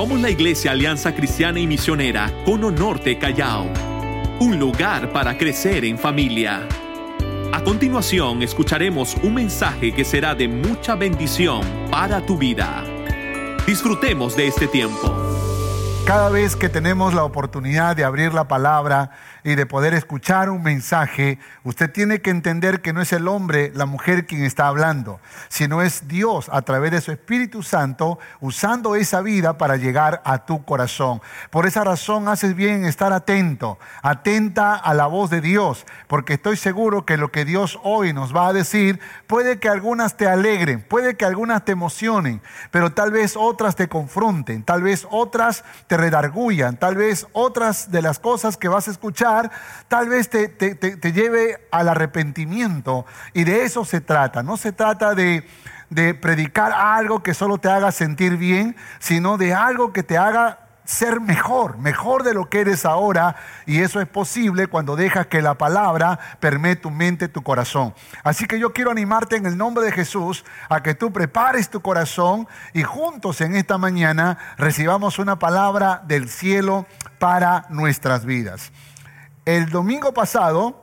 Somos la Iglesia Alianza Cristiana y Misionera Cono Norte Callao, un lugar para crecer en familia. A continuación escucharemos un mensaje que será de mucha bendición para tu vida. Disfrutemos de este tiempo. Cada vez que tenemos la oportunidad de abrir la palabra y de poder escuchar un mensaje, usted tiene que entender que no es el hombre, la mujer quien está hablando, sino es Dios a través de su Espíritu Santo usando esa vida para llegar a tu corazón. Por esa razón haces bien en estar atento, atenta a la voz de Dios, porque estoy seguro que lo que Dios hoy nos va a decir puede que algunas te alegren, puede que algunas te emocionen, pero tal vez otras te confronten, tal vez otras te redargullan, tal vez otras de las cosas que vas a escuchar, tal vez te, lleve al arrepentimiento. Y de eso se trata. No se trata de, de predicar algo que solo te haga sentir bien, sino de algo que te haga ser mejor, mejor de lo que eres ahora. Y eso es posible cuando dejas que la palabra permee tu mente, tu corazón. Así que yo quiero animarte en el nombre de Jesús a que tú prepares tu corazón y juntos en esta mañana recibamos una palabra del cielo para nuestras vidas. El domingo pasado,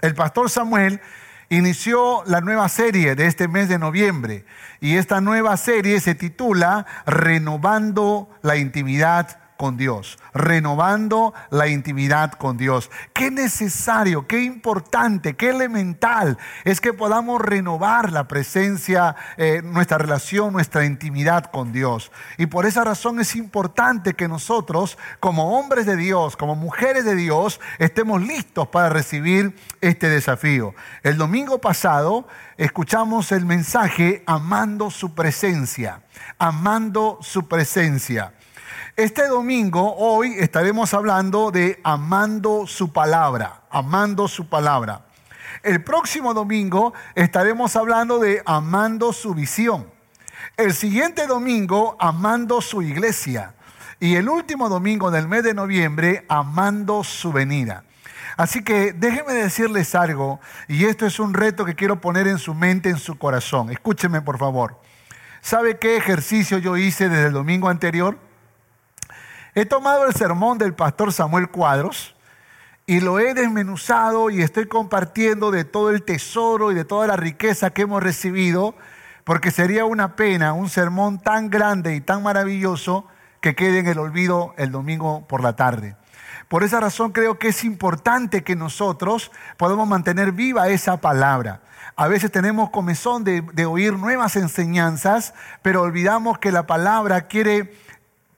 el pastor Samuel inició la nueva serie de este mes de noviembre y esta nueva serie se titula Renovando la intimidad con Dios, renovando la intimidad con Dios. Qué necesario, qué importante, qué elemental es que podamos renovar la presencia, eh, nuestra relación, nuestra intimidad con Dios. Y por esa razón es importante que nosotros, como hombres de Dios, como mujeres de Dios, estemos listos para recibir este desafío. El domingo pasado escuchamos el mensaje amando su presencia, amando su presencia. Este domingo, hoy, estaremos hablando de amando su palabra, amando su palabra. El próximo domingo estaremos hablando de amando su visión. El siguiente domingo, amando su iglesia. Y el último domingo del mes de noviembre, amando su venida. Así que déjenme decirles algo, y esto es un reto que quiero poner en su mente, en su corazón. Escúcheme, por favor. ¿Sabe qué ejercicio yo hice desde el domingo anterior? He tomado el sermón del pastor Samuel Cuadros y lo he desmenuzado y estoy compartiendo de todo el tesoro y de toda la riqueza que hemos recibido, porque sería una pena un sermón tan grande y tan maravilloso que quede en el olvido el domingo por la tarde. Por esa razón creo que es importante que nosotros podamos mantener viva esa palabra. A veces tenemos comezón de, de oír nuevas enseñanzas, pero olvidamos que la palabra quiere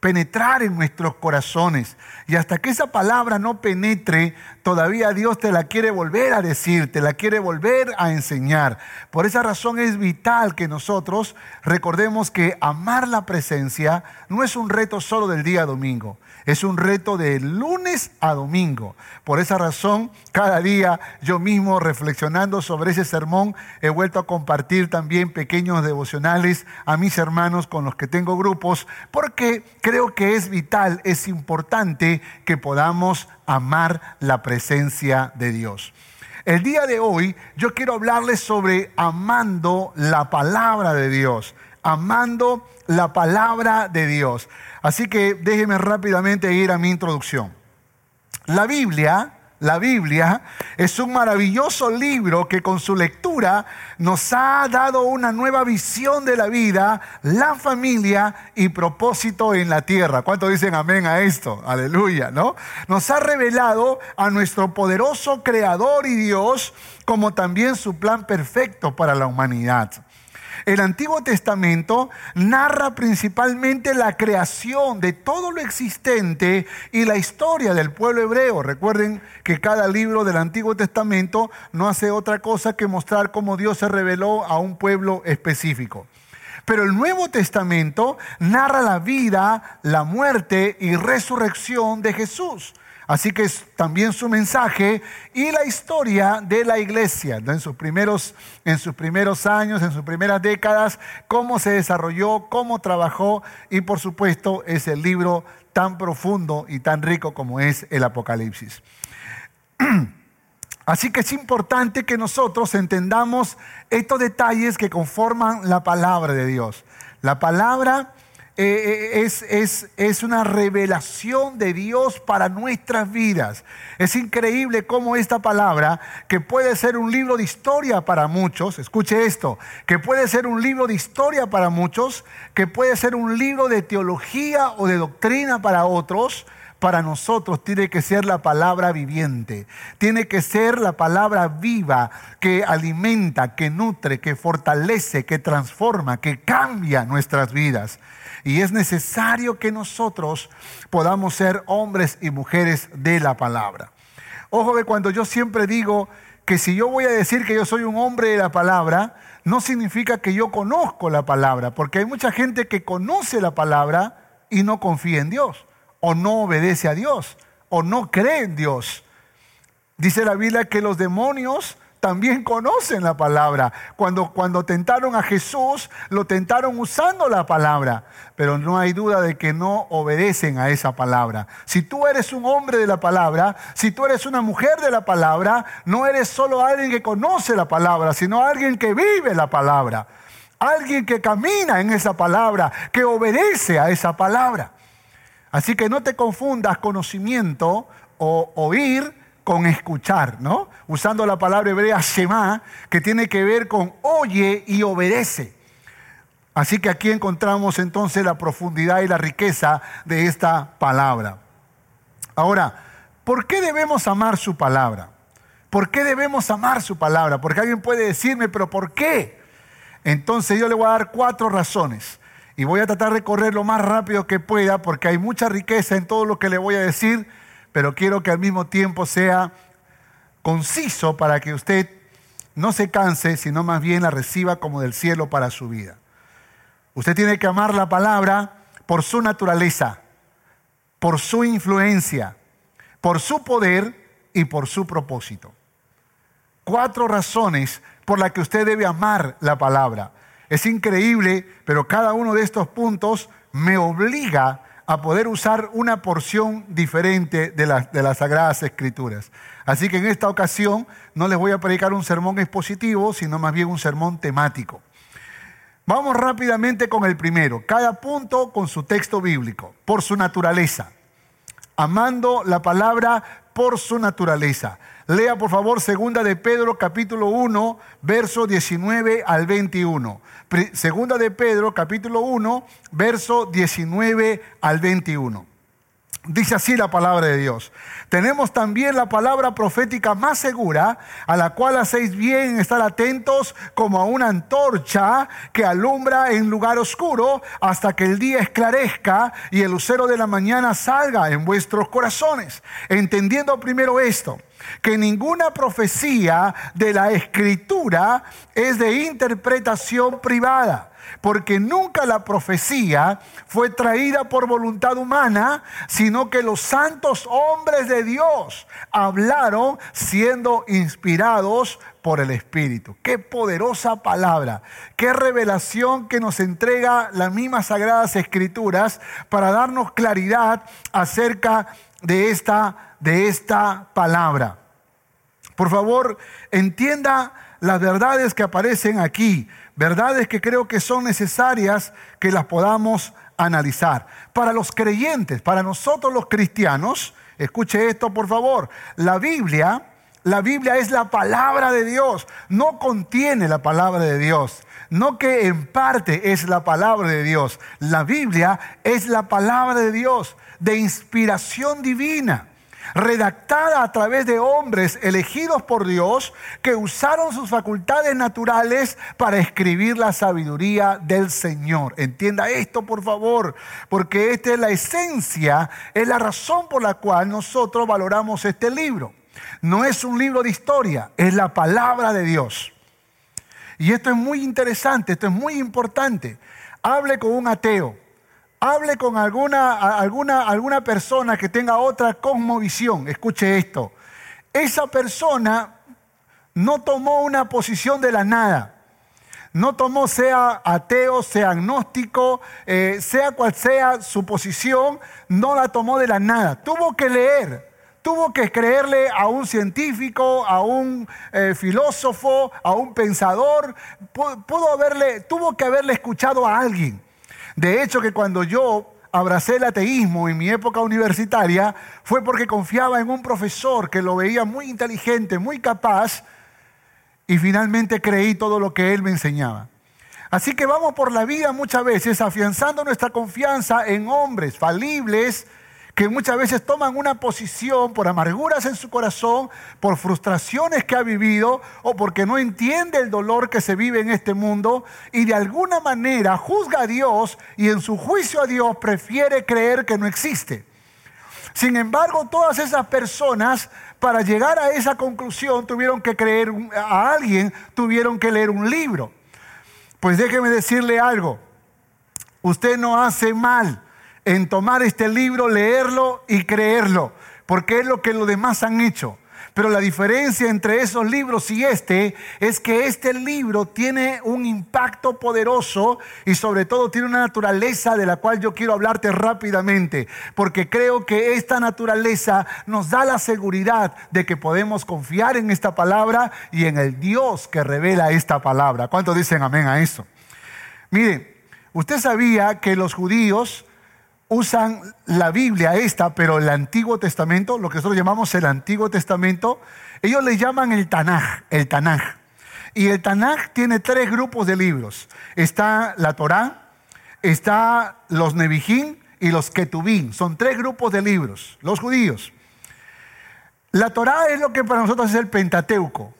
penetrar en nuestros corazones. Y hasta que esa palabra no penetre, todavía Dios te la quiere volver a decir, te la quiere volver a enseñar. Por esa razón es vital que nosotros recordemos que amar la presencia no es un reto solo del día domingo. Es un reto de lunes a domingo. Por esa razón, cada día yo mismo reflexionando sobre ese sermón, he vuelto a compartir también pequeños devocionales a mis hermanos con los que tengo grupos, porque creo que es vital, es importante que podamos amar la presencia de Dios. El día de hoy yo quiero hablarles sobre amando la palabra de Dios, amando la palabra de Dios. Así que déjeme rápidamente ir a mi introducción. La Biblia, la Biblia es un maravilloso libro que con su lectura nos ha dado una nueva visión de la vida, la familia y propósito en la tierra. ¿Cuántos dicen amén a esto? Aleluya, ¿no? Nos ha revelado a nuestro poderoso creador y Dios como también su plan perfecto para la humanidad. El Antiguo Testamento narra principalmente la creación de todo lo existente y la historia del pueblo hebreo. Recuerden que cada libro del Antiguo Testamento no hace otra cosa que mostrar cómo Dios se reveló a un pueblo específico. Pero el Nuevo Testamento narra la vida, la muerte y resurrección de Jesús. Así que es también su mensaje y la historia de la iglesia, en, sus primeros, en sus primeros años, en sus primeras décadas, cómo se desarrolló, cómo trabajó y por supuesto es el libro tan profundo y tan rico como es el Apocalipsis. Así que es importante que nosotros entendamos estos detalles que conforman la palabra de Dios. La palabra eh, eh, es, es, es, una revelación de Dios para nuestras vidas. Es increíble cómo esta palabra, que puede ser un libro de historia para muchos, escuche esto, que puede ser un libro de historia para muchos, que puede ser un libro de teología o de doctrina para otros, para nosotros tiene que ser la palabra viviente, tiene que ser la palabra viva que alimenta, que nutre, que fortalece, que transforma, que cambia nuestras vidas. Y es necesario que nosotros podamos ser hombres y mujeres de la palabra. Ojo que cuando yo siempre digo que si yo voy a decir que yo soy un hombre de la palabra, no significa que yo conozco la palabra, porque hay mucha gente que conoce la palabra y no confía en Dios, o no obedece a Dios, o no cree en Dios. Dice la Biblia que los demonios también conocen la palabra. Cuando, cuando tentaron a Jesús, lo tentaron usando la palabra, pero no hay duda de que no obedecen a esa palabra. Si tú eres un hombre de la palabra, si tú eres una mujer de la palabra, no eres solo alguien que conoce la palabra, sino alguien que vive la palabra. Alguien que camina en esa palabra, que obedece a esa palabra. Así que no te confundas conocimiento o oír con escuchar, ¿no? Usando la palabra hebrea Shema, que tiene que ver con oye y obedece. Así que aquí encontramos entonces la profundidad y la riqueza de esta palabra. Ahora, ¿por qué debemos amar su palabra? ¿Por qué debemos amar su palabra? Porque alguien puede decirme, pero ¿por qué? Entonces yo le voy a dar cuatro razones. Y voy a tratar de correr lo más rápido que pueda porque hay mucha riqueza en todo lo que le voy a decir pero quiero que al mismo tiempo sea conciso para que usted no se canse, sino más bien la reciba como del cielo para su vida. Usted tiene que amar la palabra por su naturaleza, por su influencia, por su poder y por su propósito. Cuatro razones por las que usted debe amar la palabra. Es increíble, pero cada uno de estos puntos me obliga a poder usar una porción diferente de, de las Sagradas Escrituras. Así que en esta ocasión no les voy a predicar un sermón expositivo, sino más bien un sermón temático. Vamos rápidamente con el primero, cada punto con su texto bíblico, por su naturaleza, amando la palabra por su naturaleza. Lea por favor segunda de Pedro capítulo 1, verso 19 al 21. Segunda de Pedro, capítulo 1, verso 19 al 21. Dice así la palabra de Dios. Tenemos también la palabra profética más segura, a la cual hacéis bien en estar atentos como a una antorcha que alumbra en lugar oscuro hasta que el día esclarezca y el lucero de la mañana salga en vuestros corazones. Entendiendo primero esto, que ninguna profecía de la escritura es de interpretación privada, porque nunca la profecía fue traída por voluntad humana, sino que los santos hombres de Dios hablaron siendo inspirados por el Espíritu. Qué poderosa palabra, qué revelación que nos entrega las mismas sagradas escrituras para darnos claridad acerca de esta de esta palabra. Por favor, entienda las verdades que aparecen aquí, verdades que creo que son necesarias que las podamos analizar. Para los creyentes, para nosotros los cristianos, escuche esto por favor, la Biblia, la Biblia es la palabra de Dios, no contiene la palabra de Dios. No que en parte es la palabra de Dios. La Biblia es la palabra de Dios, de inspiración divina redactada a través de hombres elegidos por Dios que usaron sus facultades naturales para escribir la sabiduría del Señor. Entienda esto, por favor, porque esta es la esencia, es la razón por la cual nosotros valoramos este libro. No es un libro de historia, es la palabra de Dios. Y esto es muy interesante, esto es muy importante. Hable con un ateo hable con alguna, alguna, alguna persona que tenga otra cosmovisión. Escuche esto. Esa persona no tomó una posición de la nada. No tomó, sea ateo, sea agnóstico, eh, sea cual sea su posición, no la tomó de la nada. Tuvo que leer, tuvo que creerle a un científico, a un eh, filósofo, a un pensador, haberle, tuvo que haberle escuchado a alguien. De hecho, que cuando yo abracé el ateísmo en mi época universitaria fue porque confiaba en un profesor que lo veía muy inteligente, muy capaz, y finalmente creí todo lo que él me enseñaba. Así que vamos por la vida muchas veces afianzando nuestra confianza en hombres falibles que muchas veces toman una posición por amarguras en su corazón, por frustraciones que ha vivido o porque no entiende el dolor que se vive en este mundo y de alguna manera juzga a Dios y en su juicio a Dios prefiere creer que no existe. Sin embargo, todas esas personas para llegar a esa conclusión tuvieron que creer a alguien, tuvieron que leer un libro. Pues déjeme decirle algo, usted no hace mal en tomar este libro, leerlo y creerlo, porque es lo que los demás han hecho. Pero la diferencia entre esos libros y este es que este libro tiene un impacto poderoso y sobre todo tiene una naturaleza de la cual yo quiero hablarte rápidamente, porque creo que esta naturaleza nos da la seguridad de que podemos confiar en esta palabra y en el Dios que revela esta palabra. ¿Cuántos dicen amén a eso? Mire, usted sabía que los judíos usan la Biblia esta, pero el Antiguo Testamento, lo que nosotros llamamos el Antiguo Testamento, ellos le llaman el Tanaj, el Tanaj. Y el Tanaj tiene tres grupos de libros. Está la Torá, está los Nevijín y los Ketubín. Son tres grupos de libros, los judíos. La Torá es lo que para nosotros es el Pentateuco.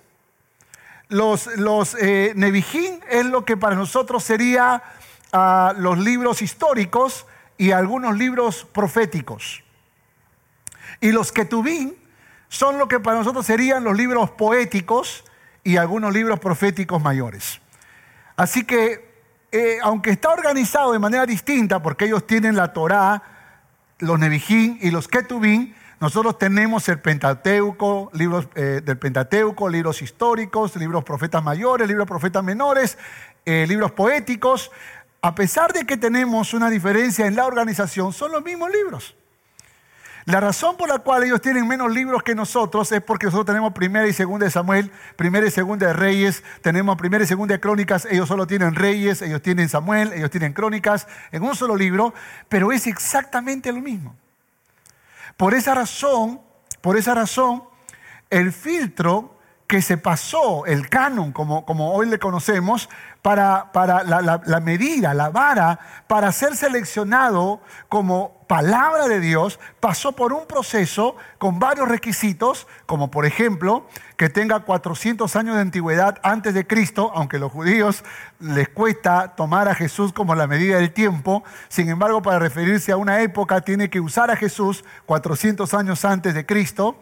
Los, los eh, es lo que para nosotros sería ah, los libros históricos y algunos libros proféticos. Y los Ketubín son lo que para nosotros serían los libros poéticos y algunos libros proféticos mayores. Así que, eh, aunque está organizado de manera distinta, porque ellos tienen la Torá, los Nevijín y los Ketubín, nosotros tenemos el Pentateuco, libros eh, del Pentateuco, libros históricos, libros profetas mayores, libros profetas menores, eh, libros poéticos, a pesar de que tenemos una diferencia en la organización, son los mismos libros. La razón por la cual ellos tienen menos libros que nosotros es porque nosotros tenemos primera y segunda de Samuel, primera y segunda de Reyes, tenemos primera y segunda de Crónicas, ellos solo tienen Reyes, ellos tienen Samuel, ellos tienen Crónicas en un solo libro, pero es exactamente lo mismo. Por esa razón, por esa razón, el filtro que se pasó, el canon, como, como hoy le conocemos, para, para la, medida, la vara, para ser seleccionado como palabra de Dios, pasó por un proceso con varios requisitos, como por ejemplo que tenga 400 años de antigüedad antes de Cristo, aunque a los judíos les cuesta tomar a Jesús como la medida del tiempo, sin embargo para referirse a una época tiene que usar a Jesús 400 años antes de Cristo.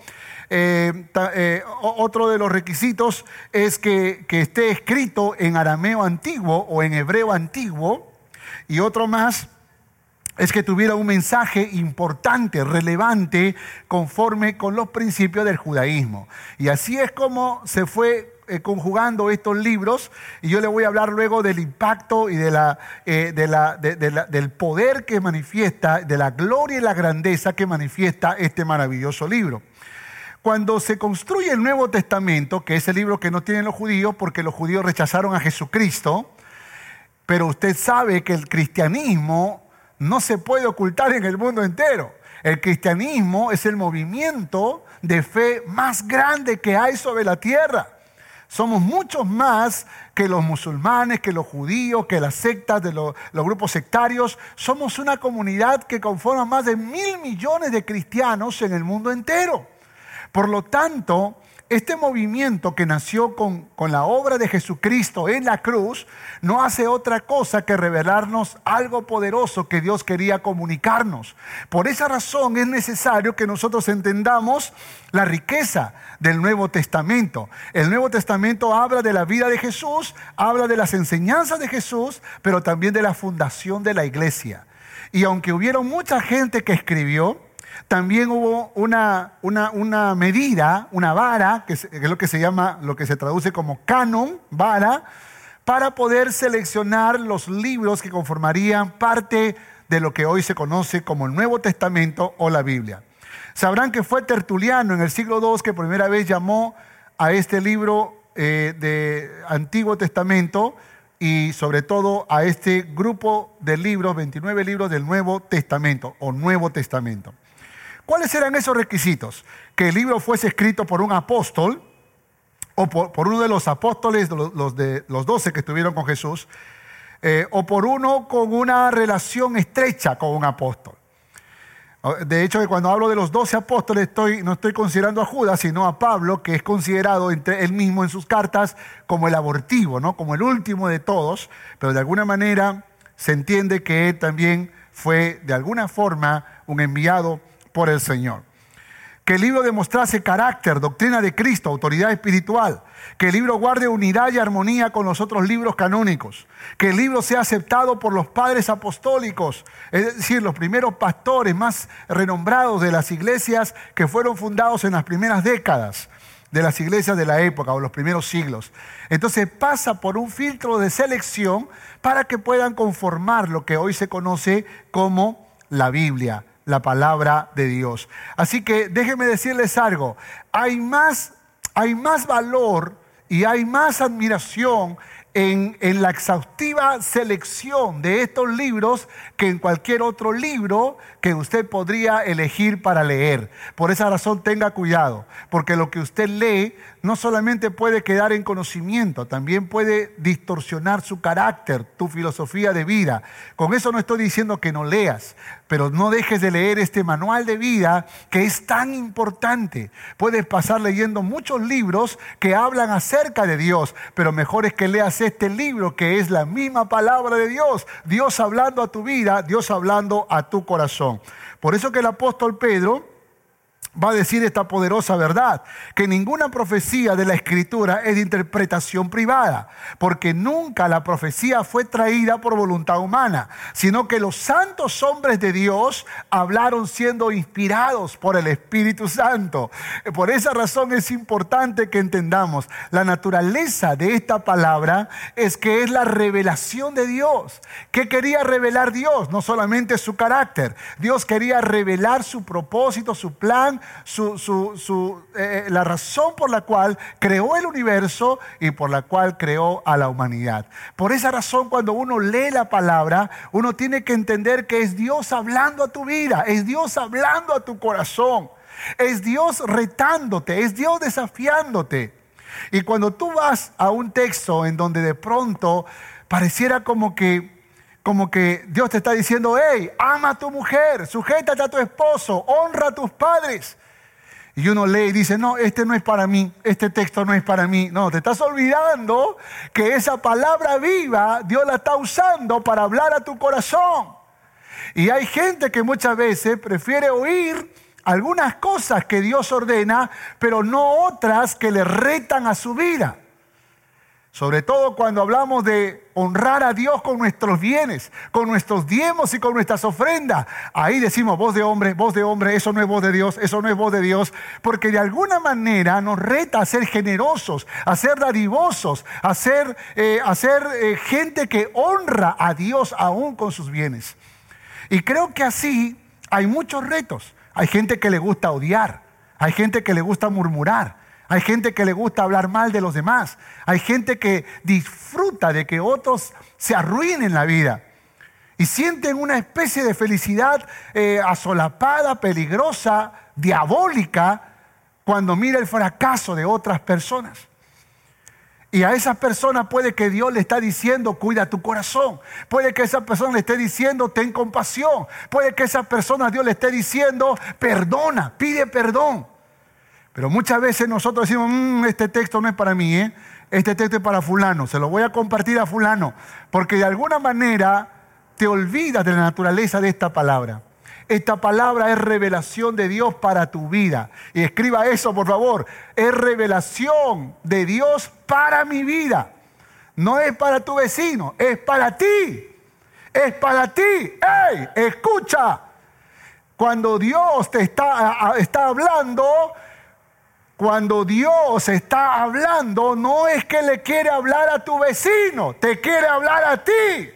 Eh, eh, otro de los requisitos es que, esté escrito en arameo antiguo o en hebreo antiguo. Y otro más es que tuviera un mensaje importante, relevante, conforme con los principios del judaísmo. Y así es como se fue eh, conjugando estos libros y yo le voy a hablar luego del impacto y de la, de la, del poder que manifiesta, de la gloria y la grandeza que manifiesta este maravilloso libro. Cuando se construye el Nuevo Testamento, que es el libro que no tienen los judíos porque los judíos rechazaron a Jesucristo, pero usted sabe que el cristianismo no se puede ocultar en el mundo entero. El cristianismo es el movimiento de fe más grande que hay sobre la tierra. Somos muchos más que los musulmanes, que los judíos, que las sectas de los, los, grupos sectarios. Somos una comunidad que conforma más de mil millones de cristianos en el mundo entero. Por lo tanto, este movimiento que nació con, la obra de Jesucristo en la cruz no hace otra cosa que revelarnos algo poderoso que Dios quería comunicarnos. Por esa razón es necesario que nosotros entendamos la riqueza del Nuevo Testamento. El Nuevo Testamento habla de la vida de Jesús, habla de las enseñanzas de Jesús, pero también de la fundación de la iglesia. Y aunque hubieron mucha gente que escribió, también hubo una, medida, una vara, que es lo que se llama, lo que se traduce como canon, vara, para poder seleccionar los libros que conformarían parte de lo que hoy se conoce como el Nuevo Testamento o la Biblia. Sabrán que fue Tertuliano en el siglo II que por primera vez llamó a este libro eh, de Antiguo Testamento y sobre todo a este grupo de libros, 29 libros del Nuevo Testamento o Nuevo Testamento. ¿Cuáles eran esos requisitos? Que el libro fuese escrito por un apóstol o por, uno de los apóstoles, los, de, los 12 que estuvieron con Jesús, eh, o por uno con una relación estrecha con un apóstol. De hecho, cuando hablo de los doce apóstoles, estoy, no estoy considerando a Judas, sino a Pablo, que es considerado entre él mismo en sus cartas como el abortivo, ¿no? como el último de todos, pero de alguna manera se entiende que él también fue de alguna forma un enviado por el Señor. Que el libro demostrase carácter, doctrina de Cristo, autoridad espiritual, que el libro guarde unidad y armonía con los otros libros canónicos, que el libro sea aceptado por los padres apostólicos, es decir, los primeros pastores más renombrados de las iglesias que fueron fundados en las primeras décadas de las iglesias de la época o los primeros siglos. Entonces pasa por un filtro de selección para que puedan conformar lo que hoy se conoce como la Biblia la palabra de Dios. Así que déjenme decirles algo, hay más, hay más valor y hay más admiración en, la exhaustiva selección de estos libros que en cualquier otro libro que usted podría elegir para leer. Por esa razón tenga cuidado, porque lo que usted lee no solamente puede quedar en conocimiento, también puede distorsionar su carácter, tu filosofía de vida. Con eso no estoy diciendo que no leas, pero no dejes de leer este manual de vida que es tan importante. Puedes pasar leyendo muchos libros que hablan acerca de Dios, pero mejor es que leas este libro que es la misma palabra de Dios, Dios hablando a tu vida, Dios hablando a tu corazón. Por eso que el apóstol Pedro va a decir esta poderosa verdad, que ninguna profecía de la escritura es de interpretación privada, porque nunca la profecía fue traída por voluntad humana, sino que los santos hombres de Dios hablaron siendo inspirados por el Espíritu Santo. Por esa razón es importante que entendamos la naturaleza de esta palabra es que es la revelación de Dios. ¿Qué quería revelar Dios? No solamente su carácter, Dios quería revelar su propósito, su plan, su, eh, la razón por la cual creó el universo y por la cual creó a la humanidad. Por esa razón, cuando uno lee la palabra, uno tiene que entender que es Dios hablando a tu vida, es Dios hablando a tu corazón, es Dios retándote, es Dios desafiándote. Y cuando tú vas a un texto en donde de pronto pareciera como que como que Dios te está diciendo, hey, ama a tu mujer, sujétate a tu esposo, honra a tus padres. Y uno lee y dice, no, este no es para mí, este texto no es para mí. No, te estás olvidando que esa palabra viva Dios la está usando para hablar a tu corazón. Y hay gente que muchas veces prefiere oír algunas cosas que Dios ordena, pero no otras que le retan a su vida. Sobre todo cuando hablamos de honrar a Dios con nuestros bienes, con nuestros diezmos y con nuestras ofrendas. Ahí decimos voz de hombre, voz de hombre, eso no es voz de Dios, eso no es voz de Dios, porque de alguna manera nos reta a ser generosos, a ser dadivosos, a ser, eh, eh, gente que honra a Dios aún con sus bienes. Y creo que así hay muchos retos. Hay gente que le gusta odiar, hay gente que le gusta murmurar. Hay gente que le gusta hablar mal de los demás. Hay gente que disfruta de que otros se arruinen la vida. Y sienten una especie de felicidad eh, asolapada, peligrosa, diabólica, cuando mira el fracaso de otras personas. Y a esas personas puede que Dios le está diciendo, cuida tu corazón. Puede que esa persona le esté diciendo, ten compasión. Puede que esa persona Dios le esté diciendo, perdona, pide perdón. Pero muchas veces nosotros decimos, mm, este texto no es para mí, ¿eh? este texto es para fulano, se lo voy a compartir a fulano, porque de alguna manera te olvidas de la naturaleza de esta palabra. Esta palabra es revelación de Dios para tu vida. Y escriba eso, por favor. Es revelación de Dios para mi vida. No es para tu vecino, es para ti. Es para ti. ¡Ey! Escucha. Cuando Dios te está, está hablando, cuando Dios está hablando, no es que le quiere hablar a tu vecino, te quiere hablar a ti.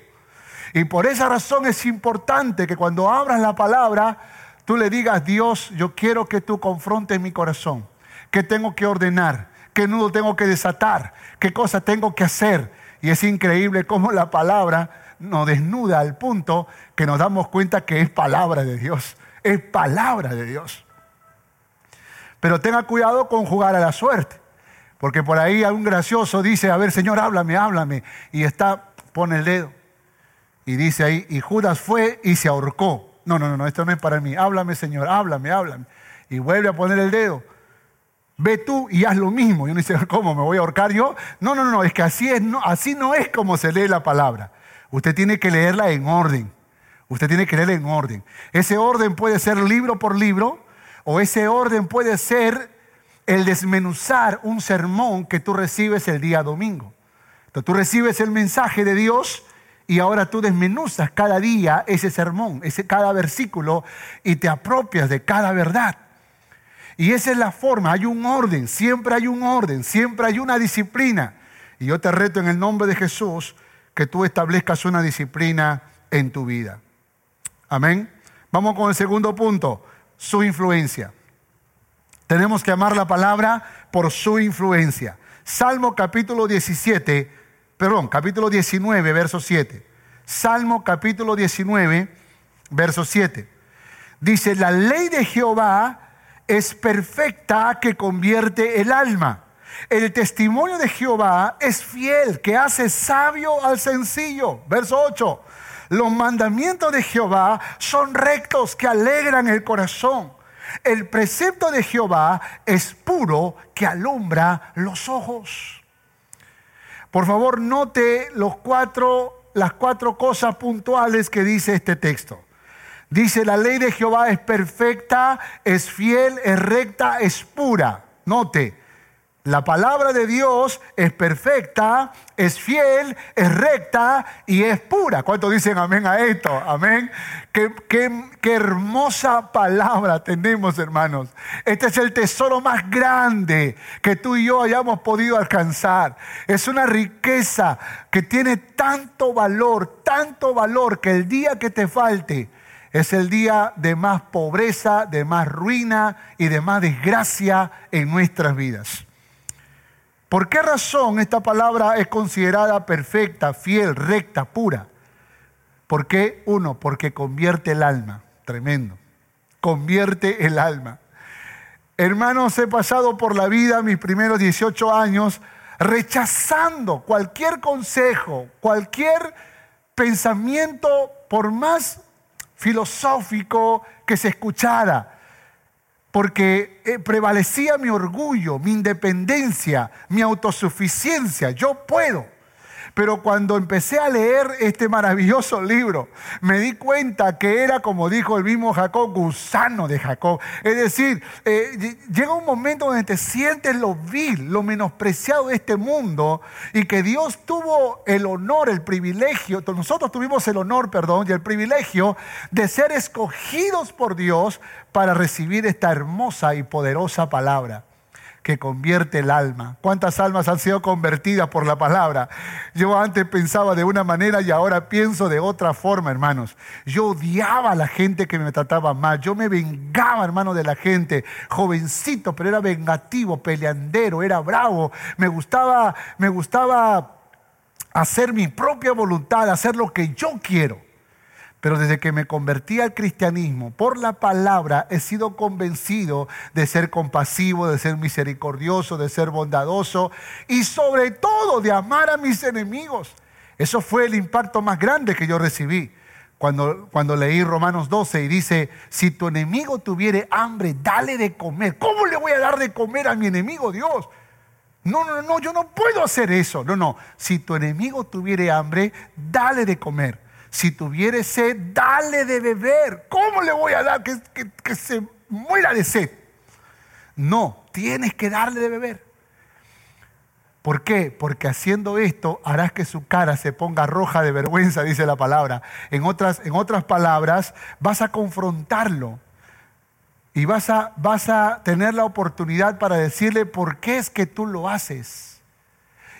Y por esa razón es importante que cuando abras la palabra, tú le digas, Dios, yo quiero que tú confrontes mi corazón. ¿Qué tengo que ordenar? ¿Qué nudo tengo que desatar? ¿Qué cosa tengo que hacer? Y es increíble cómo la palabra nos desnuda al punto que nos damos cuenta que es palabra de Dios. Es palabra de Dios. Pero tenga cuidado con jugar a la suerte. Porque por ahí algún gracioso dice, a ver, Señor, háblame, háblame. Y está, pone el dedo. Y dice ahí, y Judas fue y se ahorcó. No, no, no, esto no es para mí. Háblame, Señor, háblame, háblame. Y vuelve a poner el dedo. Ve tú y haz lo mismo. Y uno dice, ¿cómo? ¿Me voy a ahorcar yo? No, no, no, es que así, es, no, así no es como se lee la palabra. Usted tiene que leerla en orden. Usted tiene que leerla en orden. Ese orden puede ser libro por libro o ese orden puede ser el desmenuzar un sermón que tú recibes el día domingo. Entonces tú recibes el mensaje de Dios y ahora tú desmenuzas cada día ese sermón, ese, cada versículo y te apropias de cada verdad. Y esa es la forma, hay un orden, siempre hay un orden, siempre hay una disciplina. Y yo te reto en el nombre de Jesús que tú establezcas una disciplina en tu vida. Amén. Vamos con el segundo punto, su influencia. Tenemos que amar la palabra por su influencia. Salmo capítulo 17, perdón, capítulo 19, verso 7. Salmo capítulo 19, verso 7. Dice, la ley de Jehová es perfecta que convierte el alma. El testimonio de Jehová es fiel, que hace sabio al sencillo. Verso 8. Los mandamientos de Jehová son rectos, que alegran el corazón. El precepto de Jehová es puro que alumbra los ojos. Por favor, note los cuatro, las cuatro cosas puntuales que dice este texto. Dice, la ley de Jehová es perfecta, es fiel, es recta, es pura. Note, la palabra de Dios es perfecta, es fiel, es recta y es pura. ¿Cuántos dicen amén a esto? Amén. Qué, qué, hermosa palabra tenemos, hermanos. Este es el tesoro más grande que tú y yo hayamos podido alcanzar. Es una riqueza que tiene tanto valor, tanto valor que el día que te falte, es el día de más pobreza, de más ruina y de más desgracia en nuestras vidas. ¿Por qué razón esta palabra es considerada perfecta, fiel, recta, pura? ¿Por qué? Uno, porque convierte el alma. Tremendo. Convierte el alma. Hermanos, he pasado por la vida mis primeros 18 años rechazando cualquier consejo, cualquier pensamiento, por más filosófico que se escuchara porque eh, prevalecía mi orgullo, mi independencia, mi autosuficiencia. Yo puedo. Pero cuando empecé a leer este maravilloso libro, me di cuenta que era, como dijo el mismo Jacob, gusano de Jacob. Es decir, eh, llega un momento donde te sientes lo vil, lo menospreciado de este mundo y que Dios tuvo el honor, el privilegio, nosotros tuvimos el honor, perdón, y el privilegio de ser escogidos por Dios para recibir esta hermosa y poderosa palabra que convierte el alma. ¿Cuántas almas han sido convertidas por la palabra? Yo antes pensaba de una manera y ahora pienso de otra forma, hermanos. Yo odiaba a la gente que me trataba mal. Yo me vengaba, hermano, de la gente. Jovencito, pero era vengativo, peleandero, era bravo. Me gustaba, me gustaba hacer mi propia voluntad, hacer lo que yo quiero. Pero desde que me convertí al cristianismo, por la palabra he sido convencido de ser compasivo, de ser misericordioso, de ser bondadoso y sobre todo de amar a mis enemigos. Eso fue el impacto más grande que yo recibí. Cuando, cuando leí Romanos 12 y dice, si tu enemigo tuviere hambre, dale de comer. ¿Cómo le voy a dar de comer a mi enemigo, Dios? No, no, no, yo no puedo hacer eso. No, no, si tu enemigo tuviere hambre, dale de comer. Si tuviere sed, dale de beber. ¿Cómo le voy a dar que, que, se muera de sed? No, tienes que darle de beber. ¿Por qué? Porque haciendo esto harás que su cara se ponga roja de vergüenza, dice la palabra. En otras, en otras palabras, vas a confrontarlo y vas a, vas a tener la oportunidad para decirle por qué es que tú lo haces.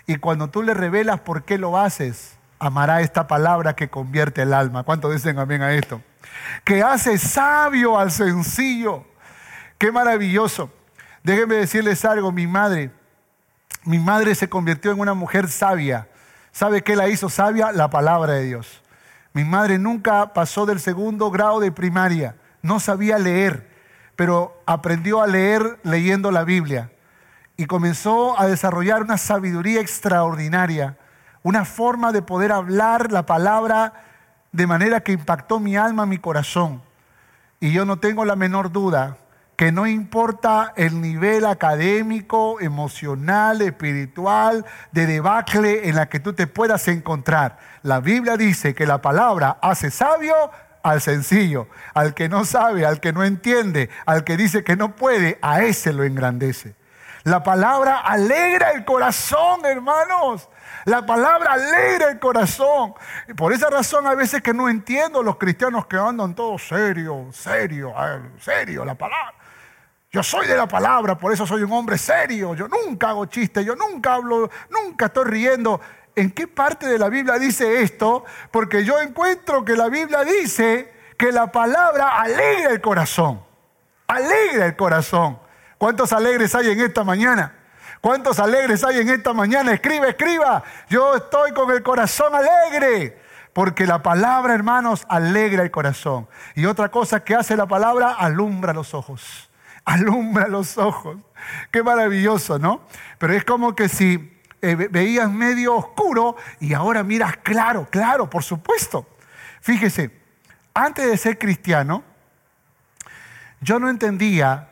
Y cuando tú le revelas por qué lo haces, amará esta palabra que convierte el alma. ¿Cuánto dicen amén a esto? Que hace sabio al sencillo. Qué maravilloso. Déjenme decirles algo, mi madre, mi madre se convirtió en una mujer sabia, ¿Sabe qué la hizo sabia? La palabra de Dios. Mi madre nunca pasó del segundo grado de primaria, no sabía leer, pero aprendió a leer leyendo la Biblia y comenzó a desarrollar una sabiduría extraordinaria, una forma de poder hablar la palabra de manera que impactó mi alma, mi corazón. Y yo no tengo la menor duda que no importa el nivel académico, emocional, espiritual, de debacle en la que tú te puedas encontrar. La Biblia dice que la palabra hace sabio al sencillo, al que no sabe, al que no entiende, al que dice que no puede, a ese lo engrandece. La palabra alegra el corazón, hermanos. La palabra alegra el corazón. Y por esa razón a veces que no entiendo los cristianos que andan todos serio, serio, serio, la palabra. Yo soy de la palabra, por eso soy un hombre serio. Yo nunca hago chistes, yo nunca hablo, nunca estoy riendo. ¿En qué parte de la Biblia dice esto? Porque yo encuentro que la Biblia dice que la palabra alegra el corazón. Alegra el corazón. ¿Cuántos alegres hay en esta mañana? ¿Cuántos alegres hay en esta mañana? Escribe, escriba. Yo estoy con el corazón alegre. Porque la palabra, hermanos, alegra el corazón. Y otra cosa que hace la palabra, alumbra los ojos alumbra los ojos. Qué maravilloso, ¿no? Pero es como que si eh, veías medio oscuro y ahora miras claro, claro, por supuesto. Fíjese, antes de ser cristiano, yo no entendía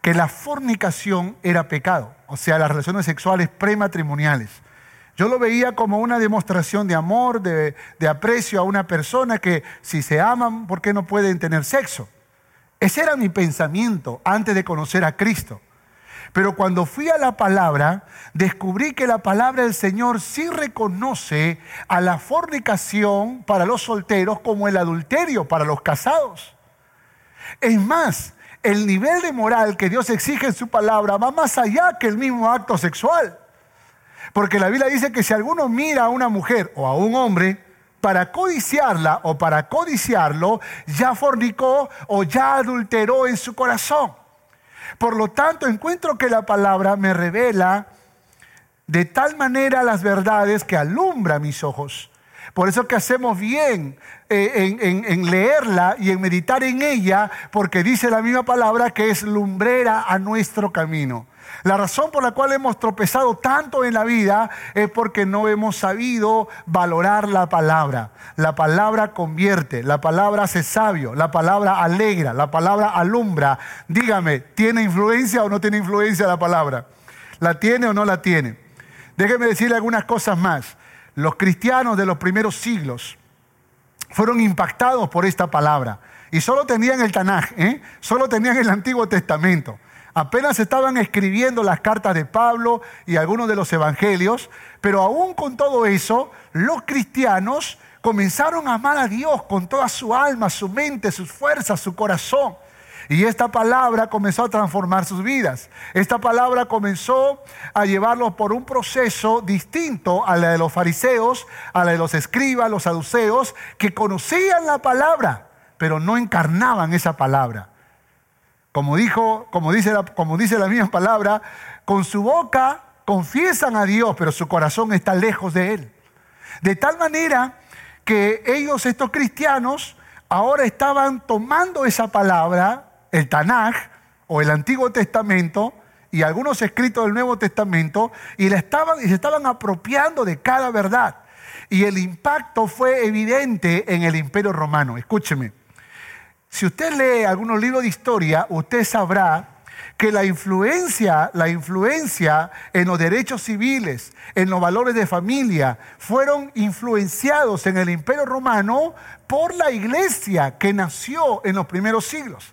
que la fornicación era pecado, o sea, las relaciones sexuales prematrimoniales. Yo lo veía como una demostración de amor, de, de aprecio a una persona que si se aman, ¿por qué no pueden tener sexo? Ese era mi pensamiento antes de conocer a Cristo. Pero cuando fui a la palabra, descubrí que la palabra del Señor sí reconoce a la fornicación para los solteros como el adulterio para los casados. Es más, el nivel de moral que Dios exige en su palabra va más allá que el mismo acto sexual. Porque la Biblia dice que si alguno mira a una mujer o a un hombre para codiciarla o para codiciarlo, ya fornicó o ya adulteró en su corazón. Por lo tanto, encuentro que la palabra me revela de tal manera las verdades que alumbra mis ojos. Por eso que hacemos bien eh, en, en, leerla y en meditar en ella, porque dice la misma palabra que es lumbrera a nuestro camino. La razón por la cual hemos tropezado tanto en la vida es porque no hemos sabido valorar la palabra. La palabra convierte, la palabra hace sabio, la palabra alegra, la palabra alumbra. Dígame, ¿tiene influencia o no tiene influencia la palabra? ¿La tiene o no la tiene? Déjeme decirle algunas cosas más. Los cristianos de los primeros siglos fueron impactados por esta palabra y solo tenían el Tanaj, ¿eh? solo tenían el Antiguo Testamento. Apenas estaban escribiendo las cartas de Pablo y algunos de los evangelios, pero aún con todo eso, los cristianos comenzaron a amar a Dios con toda su alma, su mente, sus fuerzas, su corazón. Y esta palabra comenzó a transformar sus vidas. Esta palabra comenzó a llevarlos por un proceso distinto a la de los fariseos, a la de los escribas, los saduceos, que conocían la palabra, pero no encarnaban esa palabra. Como, dijo, como, dice como dice la misma palabra, con su boca confiesan a Dios, pero su corazón está lejos de Él. De tal manera que ellos, estos cristianos, ahora estaban tomando esa palabra, el Tanaj o el Antiguo Testamento, y algunos escritos del Nuevo Testamento, y, la estaban, y se estaban apropiando de cada verdad. Y el impacto fue evidente en el Imperio Romano. Escúcheme. Si usted lee algunos libros de historia, usted sabrá que la influencia, la influencia en los derechos civiles, en los valores de familia, fueron influenciados en el Imperio Romano por la iglesia que nació en los primeros siglos.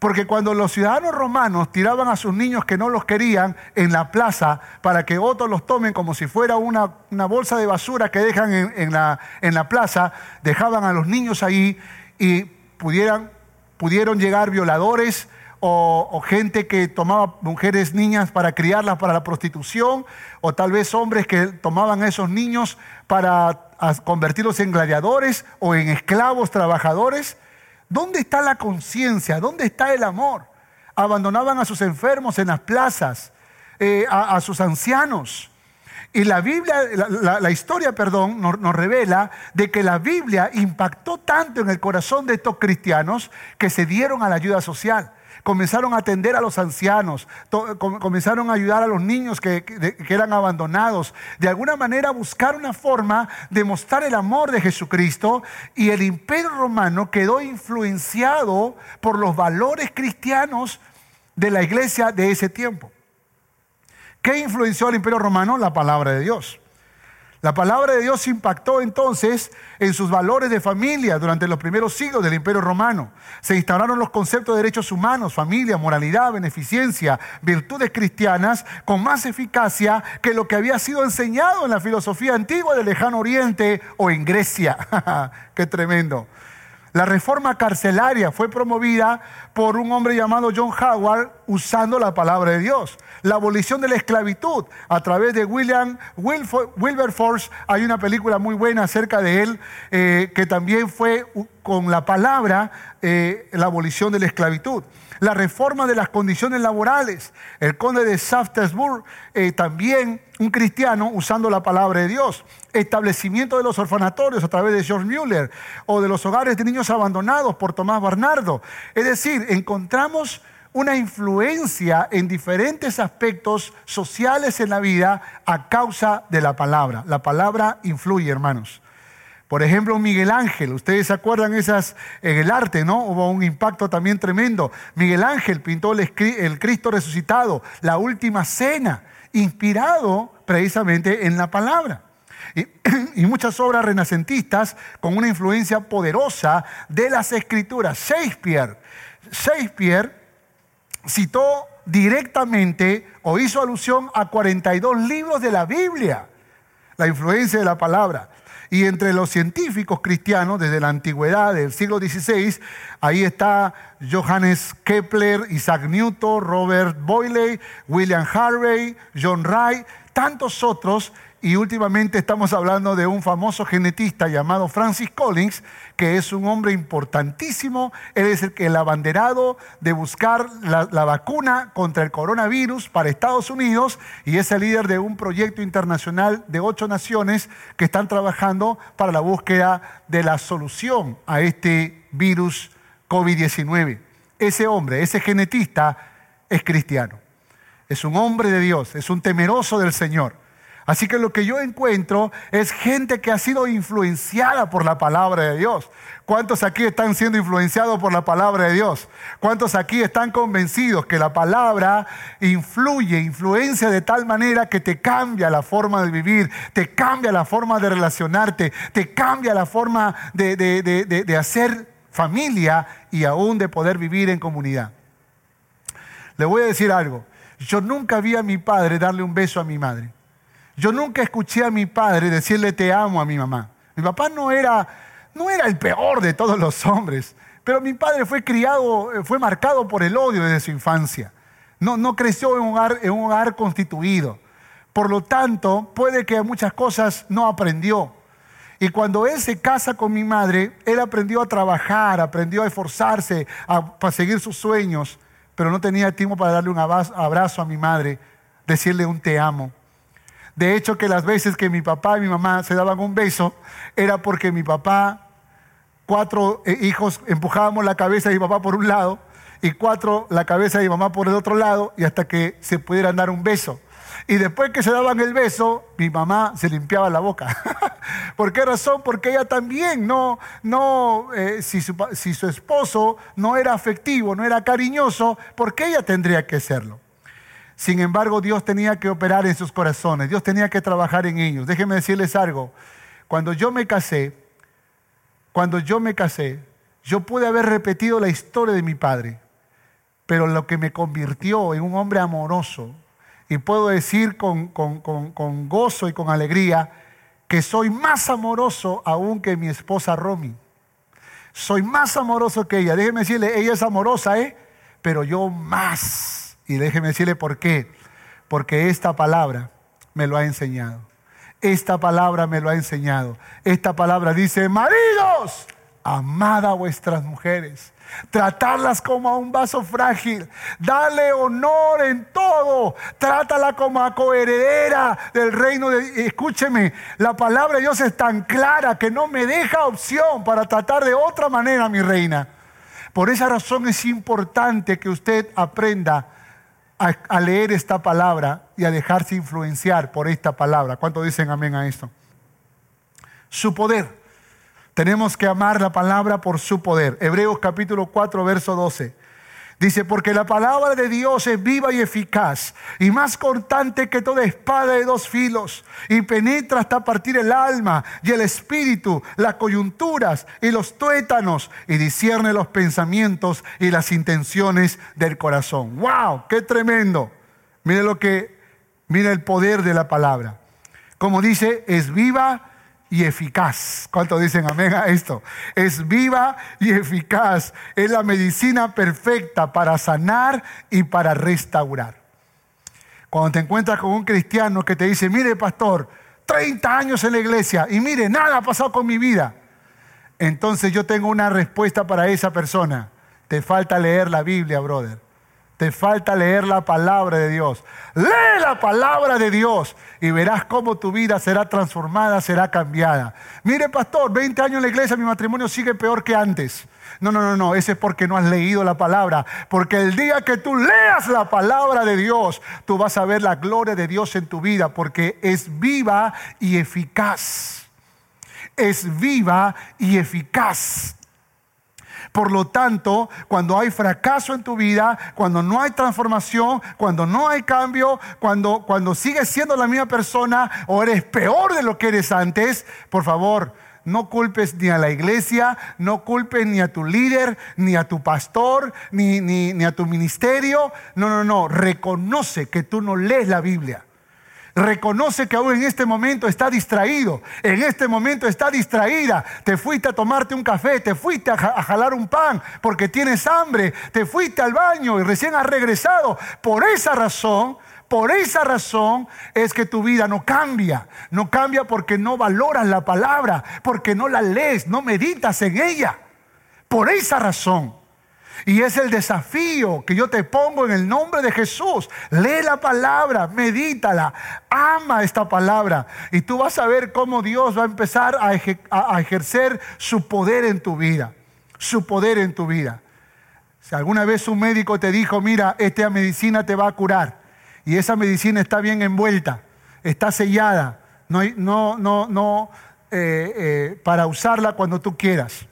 Porque cuando los ciudadanos romanos tiraban a sus niños que no los querían en la plaza para que otros los tomen como si fuera una, bolsa de basura que dejan en, la, en la plaza, dejaban a los niños ahí y pudieran, pudieron llegar violadores o, gente que tomaba mujeres, niñas para criarlas para la prostitución, o tal vez hombres que tomaban a esos niños para convertirlos en gladiadores o en esclavos trabajadores. ¿Dónde está la conciencia? ¿Dónde está el amor? Abandonaban a sus enfermos en las plazas, eh, a sus ancianos. Y la Biblia, la, historia, perdón, nos, nos, revela de que la Biblia impactó tanto en el corazón de estos cristianos que se dieron a la ayuda social comenzaron a atender a los ancianos, comenzaron a ayudar a los niños que, que, eran abandonados, de alguna manera buscar una forma de mostrar el amor de Jesucristo y el imperio romano quedó influenciado por los valores cristianos de la iglesia de ese tiempo. ¿Qué influenció al imperio romano? La palabra de Dios. La palabra de Dios impactó entonces en sus valores de familia durante los primeros siglos del Imperio Romano. Se instauraron los conceptos de derechos humanos, familia, moralidad, beneficencia, virtudes cristianas con más eficacia que lo que había sido enseñado en la filosofía antigua del lejano oriente o en Grecia. ¡Qué tremendo! La reforma carcelaria fue promovida por un hombre llamado John Howard usando la palabra de Dios. La abolición de la esclavitud a través de William Wilberforce. Hay una película muy buena acerca de él eh, que también fue con la palabra eh, la abolición de la esclavitud la reforma de las condiciones laborales. El conde de Shaftesbury, eh, también un cristiano usando la palabra de Dios. Establecimiento de los orfanatorios a través de George Mueller o de los hogares de niños abandonados por Tomás Barnardo. Es decir, encontramos una influencia en diferentes aspectos sociales en la vida a causa de la palabra. La palabra influye, hermanos. Por ejemplo, Miguel Ángel, ustedes se acuerdan esas en el arte, ¿no? Hubo un impacto también tremendo. Miguel Ángel pintó el, Cristo resucitado, la última cena, inspirado precisamente en la palabra. Y, y, muchas obras renacentistas con una influencia poderosa de las escrituras. Shakespeare, Shakespeare citó directamente o hizo alusión a 42 libros de la Biblia, la influencia de la palabra. Y entre los científicos cristianos, desde la antigüedad del siglo XVI, ahí está Johannes Kepler, Isaac Newton, Robert Boyle, William Harvey, John Wright, tantos otros y últimamente estamos hablando de un famoso genetista llamado Francis Collins, que es un hombre importantísimo. Él es el, el abanderado de buscar la, vacuna contra el coronavirus para Estados Unidos y es el líder de un proyecto internacional de ocho naciones que están trabajando para la búsqueda de la solución a este virus COVID-19. Ese hombre, ese genetista, es cristiano. Es un hombre de Dios, es un temeroso del Señor. Así que lo que yo encuentro es gente que ha sido influenciada por la palabra de Dios. ¿Cuántos aquí están siendo influenciados por la palabra de Dios? ¿Cuántos aquí están convencidos que la palabra influye, influencia de tal manera que te cambia la forma de vivir, te cambia la forma de relacionarte, te cambia la forma de, de hacer familia y aún de poder vivir en comunidad? Le voy a decir algo. Yo nunca vi a mi padre darle un beso a mi madre. Yo nunca escuché a mi padre decirle te amo a mi mamá. Mi papá no era, no era el peor de todos los hombres, pero mi padre fue criado, fue marcado por el odio desde su infancia. No, no creció en un, hogar, en un hogar constituido. Por lo tanto, puede que muchas cosas no aprendió. Y cuando él se casa con mi madre, él aprendió a trabajar, aprendió a esforzarse, a, a seguir sus sueños, pero no tenía tiempo para darle un abrazo a mi madre, decirle un te amo. De hecho, que las veces que mi papá y mi mamá se daban un beso, era porque mi papá, cuatro eh, hijos, empujábamos la cabeza de mi papá por un lado y cuatro la cabeza de mi mamá por el otro lado y hasta que se pudieran dar un beso. Y después que se daban el beso, mi mamá se limpiaba la boca. ¿Por qué razón? Porque ella también no, no, eh, si, su, si su esposo no era afectivo, no era cariñoso, ¿por qué ella tendría que serlo? Sin embargo, Dios tenía que operar en sus corazones, Dios tenía que trabajar en ellos. Déjenme decirles algo, cuando yo me casé, cuando yo me casé, yo pude haber repetido la historia de mi padre, pero lo que me convirtió en un hombre amoroso, y puedo decir con, con gozo y con alegría, que soy más amoroso aún que mi esposa Romy. Soy más amoroso que ella. Déjenme decirle, ella es amorosa, ¿eh? Pero yo más. Y déjeme decirle por qué. Porque esta palabra me lo ha enseñado. Esta palabra me lo ha enseñado. Esta palabra dice, maridos, amad a vuestras mujeres, tratarlas como a un vaso frágil, dale honor en todo, trátala como a coheredera del reino de Escúcheme, la palabra de Dios es tan clara que no me deja opción para tratar de otra manera a mi reina. Por esa razón es importante que usted aprenda a, leer esta palabra y a dejarse influenciar por esta palabra. ¿Cuánto dicen amén a esto? Su poder. Tenemos que amar la palabra por su poder. Hebreos capítulo 4, verso 12. Dice, porque la palabra de Dios es viva y eficaz y más cortante que toda espada de dos filos y penetra hasta partir el alma y el espíritu, las coyunturas y los tuétanos y discierne los pensamientos y las intenciones del corazón. ¡Wow! ¡Qué tremendo! Mire lo que, mire el poder de la palabra. Como dice, es viva y eficaz. ¿Cuánto dicen amén a esto? Es viva y eficaz. Es la medicina perfecta para sanar y para restaurar. Cuando te encuentras con un cristiano que te dice, mire pastor, 30 años en la iglesia y mire, nada ha pasado con mi vida. Entonces yo tengo una respuesta para esa persona. Te falta leer la Biblia, brother. Te falta leer la palabra de Dios. Lee la palabra de Dios y verás cómo tu vida será transformada, será cambiada. Mire, pastor, 20 años en la iglesia, mi matrimonio sigue peor que antes. No, no, no, no, ese es porque no has leído la palabra. Porque el día que tú leas la palabra de Dios, tú vas a ver la gloria de Dios en tu vida, porque es viva y eficaz. Es viva y eficaz. Por lo tanto, cuando hay fracaso en tu vida, cuando no hay transformación, cuando no hay cambio, cuando, cuando sigues siendo la misma persona o eres peor de lo que eres antes, por favor, no culpes ni a la iglesia, no culpes ni a tu líder, ni a tu pastor, ni, ni, ni a tu ministerio. No, no, no. Reconoce que tú no lees la Biblia. Reconoce que aún en este momento está distraído, en este momento está distraída. Te fuiste a tomarte un café, te fuiste a, jalar un pan porque tienes hambre, te fuiste al baño y recién has regresado. Por esa razón, por esa razón es que tu vida no cambia. No cambia porque no valoras la palabra, porque no la lees, no meditas en ella. Por esa razón. Y es el desafío que yo te pongo en el nombre de Jesús. Lee la palabra, medítala, ama esta palabra. Y tú vas a ver cómo Dios va a empezar a, ejercer su poder en tu vida. Su poder en tu vida. Si alguna vez un médico te dijo, mira, esta medicina te va a curar. Y esa medicina está bien envuelta, está sellada. No, no, no, no, eh, eh, para usarla cuando tú quieras.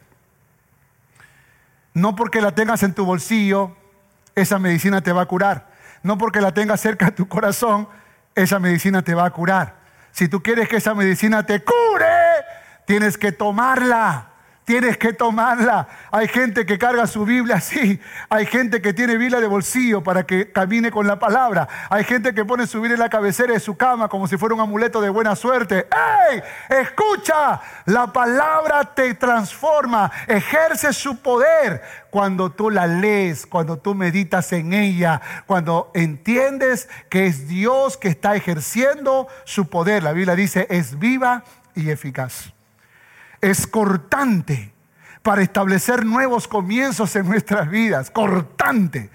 No porque la tengas en tu bolsillo, esa medicina te va a curar. No porque la tengas cerca de tu corazón, esa medicina te va a curar. Si tú quieres que esa medicina te cure, tienes que tomarla. Tienes que tomarla. Hay gente que carga su Biblia así. Hay gente que tiene Biblia de bolsillo para que camine con la palabra. Hay gente que pone su Biblia en la cabecera de su cama como si fuera un amuleto de buena suerte. ¡Ey! Escucha, la palabra te transforma, ejerce su poder cuando tú la lees, cuando tú meditas en ella, cuando entiendes que es Dios que está ejerciendo su poder. La Biblia dice, es viva y eficaz es cortante para establecer nuevos comienzos en nuestras vidas. Cortante.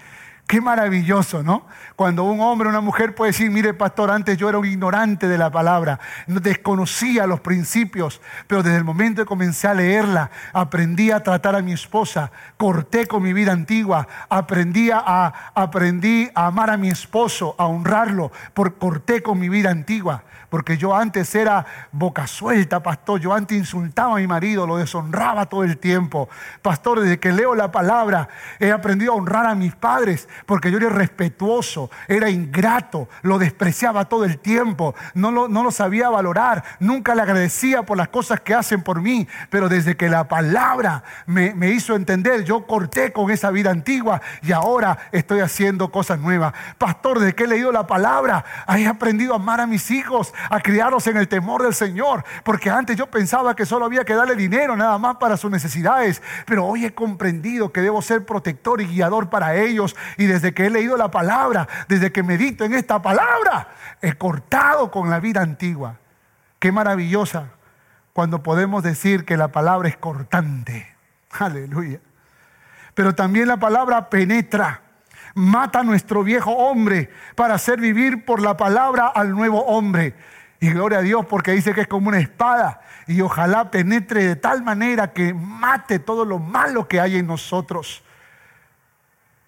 Qué maravilloso, ¿no? Cuando un hombre o una mujer puede decir, mire pastor, antes yo era un ignorante de la palabra, no desconocía los principios, pero desde el momento que comencé a leerla, aprendí a tratar a mi esposa, corté con mi vida antigua, aprendí a, aprendí a amar a mi esposo, a honrarlo, por corté con mi vida antigua. Porque yo antes era boca suelta, pastor. Yo antes insultaba a mi marido, lo deshonraba todo el tiempo. Pastor, desde que leo la palabra, he aprendido a honrar a mis padres, porque yo era respetuoso, era ingrato, lo despreciaba todo el tiempo, no lo, no lo sabía valorar, nunca le agradecía por las cosas que hacen por mí. Pero desde que la palabra me, me hizo entender, yo corté con esa vida antigua y ahora estoy haciendo cosas nuevas. Pastor, desde que he leído la palabra, he aprendido a amar a mis hijos, a criarlos en el temor del Señor. Porque antes yo pensaba que solo había que darle dinero nada más para sus necesidades. Pero hoy he comprendido que debo ser protector y guiador para ellos. Y desde que he leído la palabra, desde que medito en esta palabra, he cortado con la vida antigua. Qué maravillosa cuando podemos decir que la palabra es cortante. Aleluya. Pero también la palabra penetra, mata a nuestro viejo hombre para hacer vivir por la palabra al nuevo hombre. Y gloria a Dios porque dice que es como una espada y ojalá penetre de tal manera que mate todo lo malo que hay en nosotros.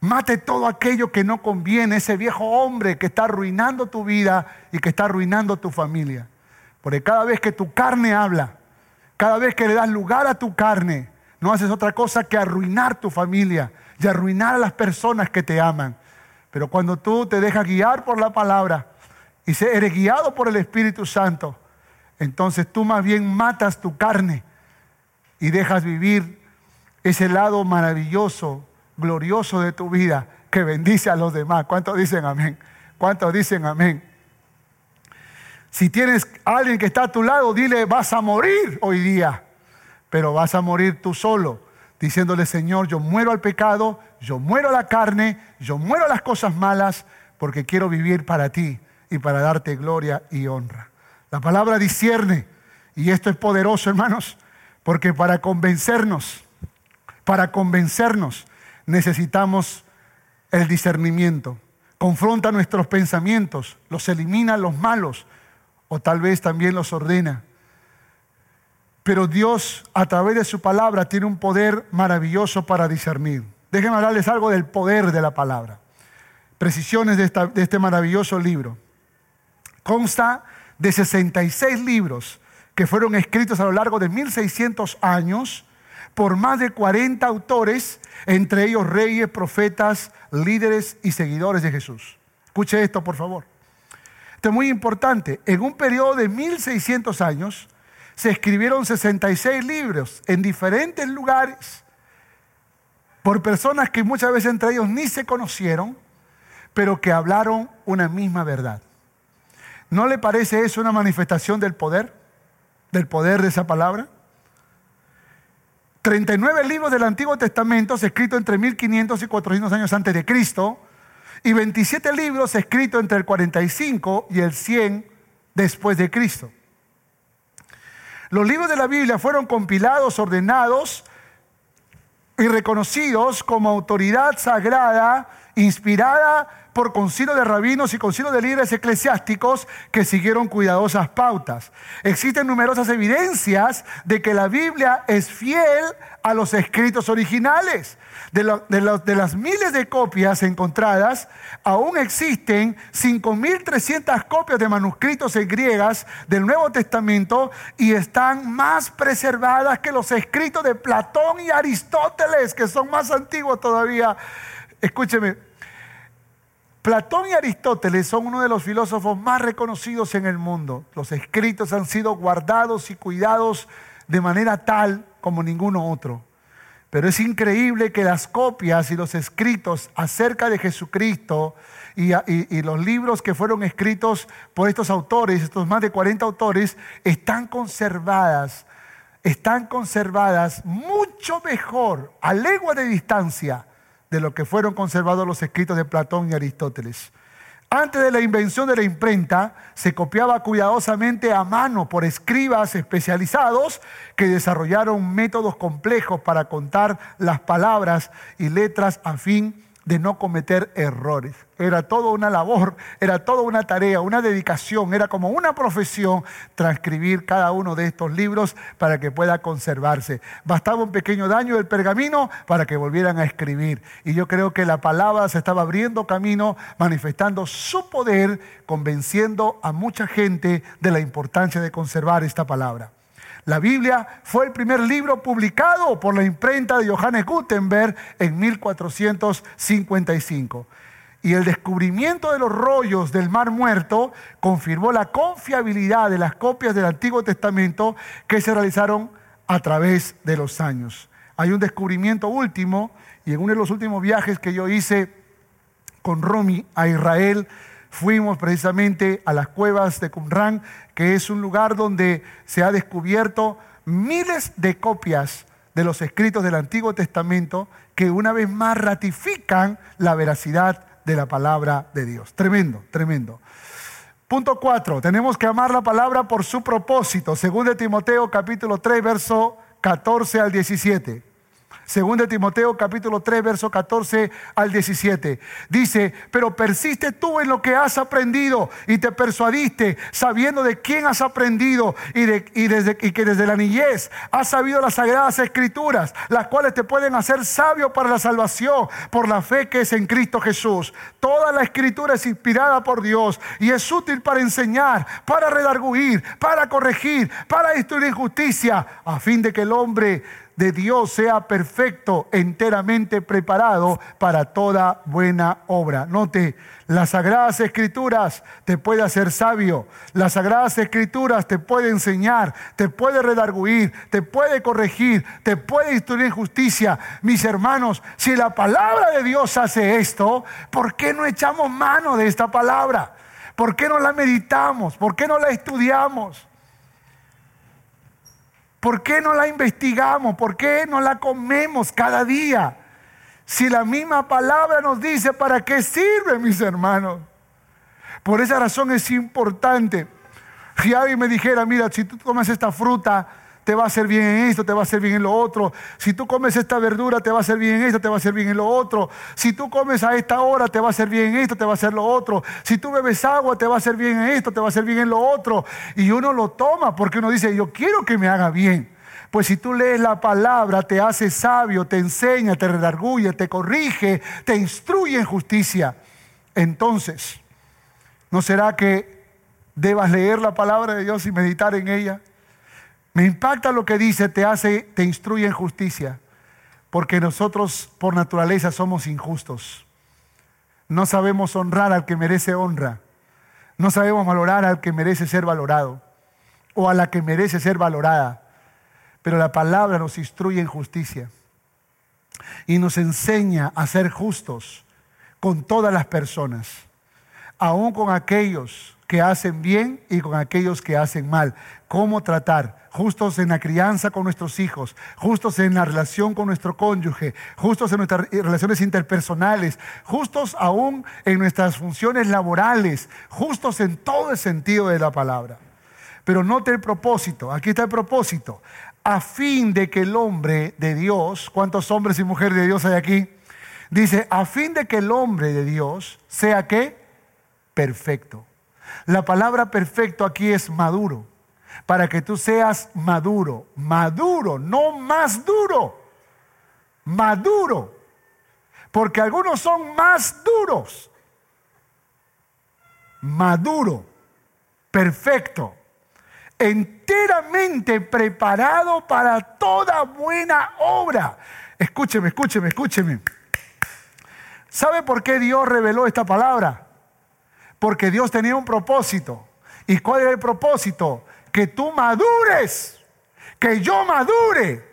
Mate todo aquello que no conviene, ese viejo hombre que está arruinando tu vida y que está arruinando tu familia. Porque cada vez que tu carne habla, cada vez que le das lugar a tu carne, no haces otra cosa que arruinar tu familia y arruinar a las personas que te aman. Pero cuando tú te dejas guiar por la palabra y eres guiado por el Espíritu Santo, entonces tú más bien matas tu carne y dejas vivir ese lado maravilloso, glorioso de tu vida que bendice a los demás. ¿Cuántos dicen amén? ¿Cuántos dicen amén? Si tienes a alguien que está a tu lado, dile, vas a morir hoy día, pero vas a morir tú solo, diciéndole, Señor, yo muero al pecado, yo muero a la carne, yo muero a las cosas malas, porque quiero vivir para ti y para darte gloria y honra. La palabra discierne, y esto es poderoso, hermanos, porque para convencernos, para convencernos, necesitamos el discernimiento. Confronta nuestros pensamientos, los elimina los malos, o tal vez también los ordena. Pero Dios, a través de su palabra, tiene un poder maravilloso para discernir. Déjenme hablarles algo del poder de la palabra. Precisiones de, de este maravilloso libro. Consta de 66 libros que fueron escritos a lo largo de 1600 años por más de 40 autores, entre ellos reyes, profetas, líderes y seguidores de Jesús. Escuche esto, por favor. Esto es muy importante. En un periodo de 1600 años se escribieron 66 libros en diferentes lugares por personas que muchas veces entre ellos ni se conocieron, pero que hablaron una misma verdad. ¿No le parece eso una manifestación del poder? ¿Del poder de esa palabra? 39 libros del Antiguo Testamento escritos entre 1500 y 400 años antes de Cristo y 27 libros escritos entre el 45 y el 100 después de Cristo. Los libros de la Biblia fueron compilados, ordenados y reconocidos como autoridad sagrada, inspirada por concilio de rabinos y concilio de líderes eclesiásticos que siguieron cuidadosas pautas. Existen numerosas evidencias de que la Biblia es fiel a los escritos originales. De, de, las miles de copias encontradas, aún existen 5.300 copias de manuscritos en griegas del Nuevo Testamento y están más preservadas que los escritos de Platón y Aristóteles, que son más antiguos todavía. Escúcheme, Platón y Aristóteles son uno de los filósofos más reconocidos en el mundo. Los escritos han sido guardados y cuidados de manera tal como ninguno otro. Pero es increíble que las copias y los escritos acerca de Jesucristo y, los libros que fueron escritos por estos autores, estos más de 40 autores, están conservadas, están conservadas mucho mejor, a legua de distancia, de lo que fueron conservados los escritos de Platón y Aristóteles. Antes de la invención de la imprenta, se copiaba cuidadosamente a mano por escribas especializados que desarrollaron métodos complejos para contar las palabras y letras a fin de no cometer errores. Era toda una labor, era toda una tarea, una dedicación, era como una profesión transcribir cada uno de estos libros para que pueda conservarse. Bastaba un pequeño daño del pergamino para que volvieran a escribir. Y yo creo que la palabra se estaba abriendo camino, manifestando su poder, convenciendo a mucha gente de la importancia de conservar esta palabra. La Biblia fue el primer libro publicado por la imprenta de Johannes Gutenberg en 1455. Y el descubrimiento de los rollos del Mar Muerto confirmó la confiabilidad de las copias del Antiguo Testamento que se realizaron a través de los años. Hay un descubrimiento último, y en uno de los últimos viajes que yo hice con Romy a Israel, fuimos precisamente a las cuevas de Qumran, que es un lugar donde se ha descubierto miles de copias de los escritos del Antiguo Testamento que una vez más ratifican la veracidad de la palabra de Dios. Tremendo, tremendo. Punto 4. Tenemos que amar la palabra por su propósito. Según de Timoteo capítulo 3, verso 14 al 17. De Timoteo capítulo 3, verso 14 al 17. Dice, pero persiste tú en lo que has aprendido y te persuadiste, sabiendo de quién has aprendido y, de, desde, y que desde la niñez has sabido las sagradas escrituras, las cuales te pueden hacer sabio para la salvación por la fe que es en Cristo Jesús. Toda la escritura es inspirada por Dios y es útil para enseñar, para redarguir, para corregir, para instruir justicia, a fin de que el hombre de Dios sea perfecto, enteramente preparado para toda buena obra. Note, las sagradas escrituras te puede hacer sabio, las sagradas escrituras te puede enseñar, te puede redarguir, te puede corregir, te puede instruir justicia. Mis hermanos, si la palabra de Dios hace esto, ¿por qué no echamos mano de esta palabra? ¿Por qué no la meditamos? ¿Por qué no la estudiamos? ¿Por qué no la investigamos? ¿Por qué no la comemos cada día? Si la misma palabra nos dice para qué sirve, mis hermanos. Por esa razón es importante. Si me dijera, mira, si tú comes esta fruta, te va a hacer bien en esto, te va a hacer bien en lo otro. Si tú comes esta verdura, te va a hacer bien en esto, te va a hacer bien en lo otro. Si tú comes a esta hora, te va a hacer bien en esto, te va a hacer lo otro. Si tú bebes agua, te va a hacer bien en esto, te va a hacer bien en lo otro. Y uno lo toma porque uno dice, yo quiero que me haga bien. Pues si tú lees la palabra, te hace sabio, te enseña, te redarguye, te corrige, te instruye en justicia. Entonces, ¿no será que debas leer la palabra de Dios y meditar en ella? Me impacta lo que dice, te hace, te instruye en justicia, porque nosotros por naturaleza somos injustos. No sabemos honrar al que merece honra. No sabemos valorar al que merece ser valorado o a la que merece ser valorada. Pero la palabra nos instruye en justicia y nos enseña a ser justos con todas las personas, aun con aquellos que hacen bien y con aquellos que hacen mal. Cómo tratar, justos en la crianza con nuestros hijos, justos en la relación con nuestro cónyuge, justos en nuestras relaciones interpersonales, justos aún en nuestras funciones laborales, justos en todo el sentido de la palabra. Pero note el propósito, aquí está el propósito, a fin de que el hombre de Dios, ¿cuántos hombres y mujeres de Dios hay aquí? Dice, a fin de que el hombre de Dios sea qué? Perfecto la palabra perfecto aquí es maduro, para que tú seas maduro, maduro, no más duro, maduro, porque algunos son más duros, maduro, perfecto, enteramente preparado para toda buena obra. Escúcheme, escúcheme, escúcheme. ¿Sabe por qué Dios reveló esta palabra? Porque Dios tenía un propósito. ¿Y cuál era el propósito? Que tú madures, que yo madure,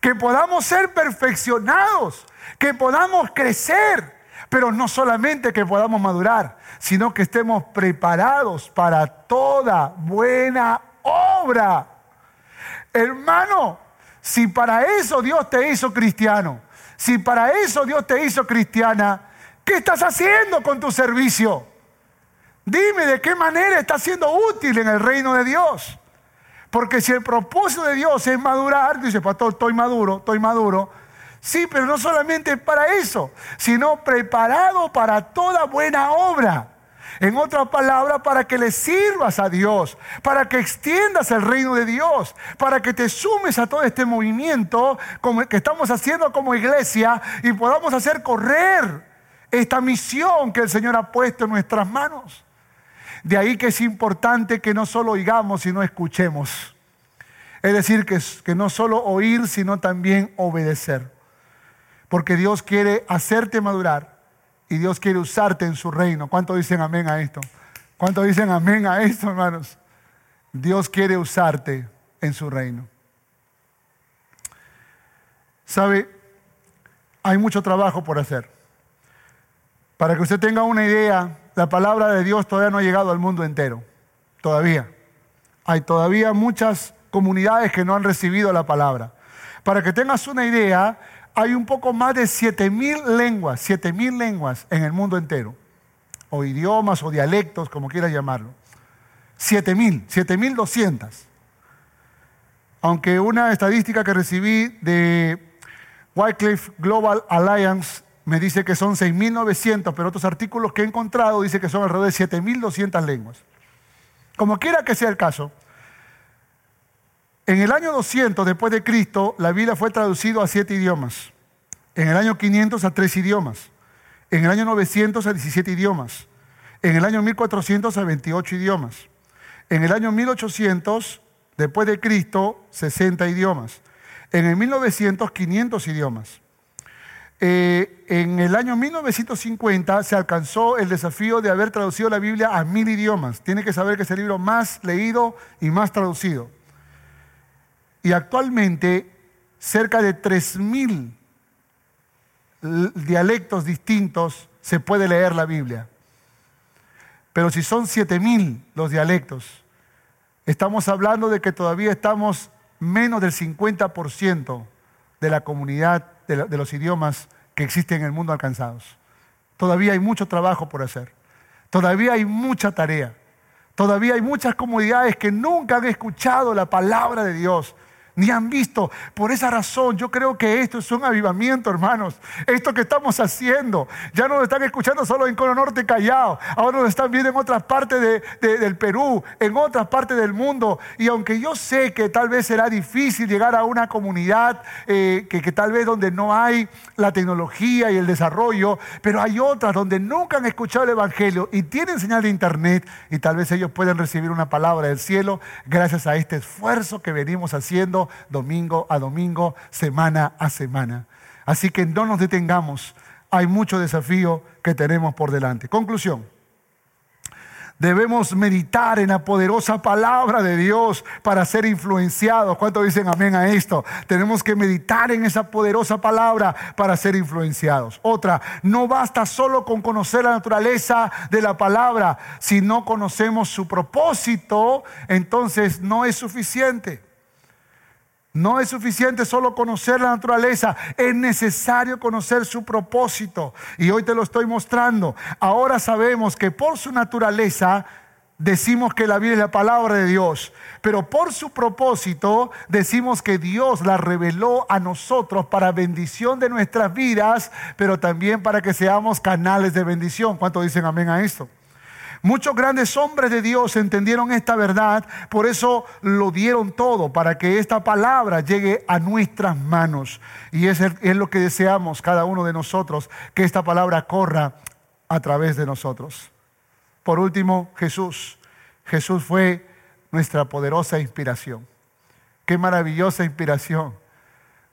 que podamos ser perfeccionados, que podamos crecer, pero no solamente que podamos madurar, sino que estemos preparados para toda buena obra. Hermano, si para eso Dios te hizo cristiano, si para eso Dios te hizo cristiana, ¿qué estás haciendo con tu servicio? Dime de qué manera está siendo útil en el reino de Dios. Porque si el propósito de Dios es madurar, dice, pastor, estoy maduro, estoy maduro. Sí, pero no solamente para eso, sino preparado para toda buena obra. En otra palabra, para que le sirvas a Dios, para que extiendas el reino de Dios, para que te sumes a todo este movimiento que estamos haciendo como iglesia y podamos hacer correr esta misión que el Señor ha puesto en nuestras manos. De ahí que es importante que no solo oigamos, sino escuchemos. Es decir, que, no solo oír, sino también obedecer. Porque Dios quiere hacerte madurar y Dios quiere usarte en su reino. ¿Cuánto dicen amén a esto? ¿Cuánto dicen amén a esto, hermanos? Dios quiere usarte en su reino. ¿Sabe? Hay mucho trabajo por hacer. Para que usted tenga una idea, la palabra de Dios todavía no ha llegado al mundo entero. Todavía. Hay todavía muchas comunidades que no han recibido la palabra. Para que tengas una idea, hay un poco más de 7.000 lenguas, 7.000 lenguas en el mundo entero. O idiomas o dialectos, como quieras llamarlo. 7.000, 7.200. Aunque una estadística que recibí de, Wycliffe Global Alliance me dice que son 6.900, pero otros artículos que he encontrado dicen que son alrededor de 7.200 lenguas. Como quiera que sea el caso, en el año 200 después de Cristo, la Biblia fue traducida a siete idiomas. En el año 500 a tres idiomas. En el año 900 a 17 idiomas. En el año 1400 a 28 idiomas. En el año 1800, después de Cristo, 60 idiomas. En el 1900, 500 idiomas. Eh, en el año 1950 se alcanzó el desafío de haber traducido la Biblia a mil idiomas. Tiene que saber que es el libro más leído y más traducido. Y actualmente cerca de 3.000 dialectos distintos se puede leer la Biblia. Pero si son 7.000 los dialectos, estamos hablando de que todavía estamos menos del 50% de la comunidad de, los idiomas que existen en el mundo alcanzados. Todavía hay mucho trabajo por hacer. Todavía hay mucha tarea. Todavía hay muchas comunidades que nunca han escuchado la palabra de Dios ni han visto. Por esa razón yo creo que esto es un avivamiento, hermanos. Esto que estamos haciendo, ya no nos están escuchando solo en Cono Norte Callao, ahora nos están viendo en otras partes del Perú, en otras partes del mundo. Y aunque yo sé que tal vez será difícil llegar a una comunidad eh, que, que tal vez donde no hay la tecnología y el desarrollo, pero hay otras donde nunca han escuchado el Evangelio y tienen señal de internet y tal vez ellos pueden recibir una palabra del cielo gracias a este esfuerzo que venimos haciendo domingo a domingo, semana a semana. Así que no nos detengamos, hay mucho desafío que tenemos por delante. Conclusión. Debemos meditar en la poderosa palabra de Dios para ser influenciados. ¿Cuántos dicen amén a esto? Tenemos que meditar en esa poderosa palabra para ser influenciados. Otra, no basta solo con conocer la naturaleza de la palabra. Si no conocemos su propósito, entonces no es suficiente. No es suficiente solo conocer la naturaleza, es necesario conocer su propósito. Y hoy te lo estoy mostrando. Ahora sabemos que por su naturaleza decimos que la vida es la palabra de Dios, pero por su propósito decimos que Dios la reveló a nosotros para bendición de nuestras vidas, pero también para que seamos canales de bendición. ¿Cuánto dicen amén a esto? Muchos grandes hombres de Dios entendieron esta verdad, por eso lo dieron todo para que esta palabra llegue a nuestras manos. Y es, es lo que deseamos cada uno de nosotros, que esta palabra corra a través de nosotros. Por último, Jesús. Jesús fue nuestra poderosa inspiración. Qué maravillosa inspiración.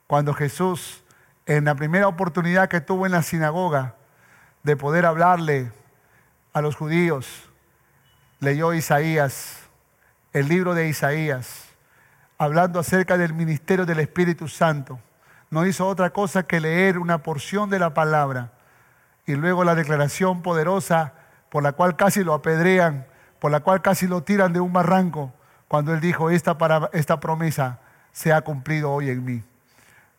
Cuando Jesús, en la primera oportunidad que tuvo en la sinagoga de poder hablarle a los judíos, leyó Isaías, el libro de Isaías, hablando acerca del ministerio del Espíritu Santo. No hizo otra cosa que leer una porción de la palabra y luego la declaración poderosa por la cual casi lo apedrean, por la cual casi lo tiran de un barranco, cuando él dijo, esta, para, esta promesa se ha cumplido hoy en mí,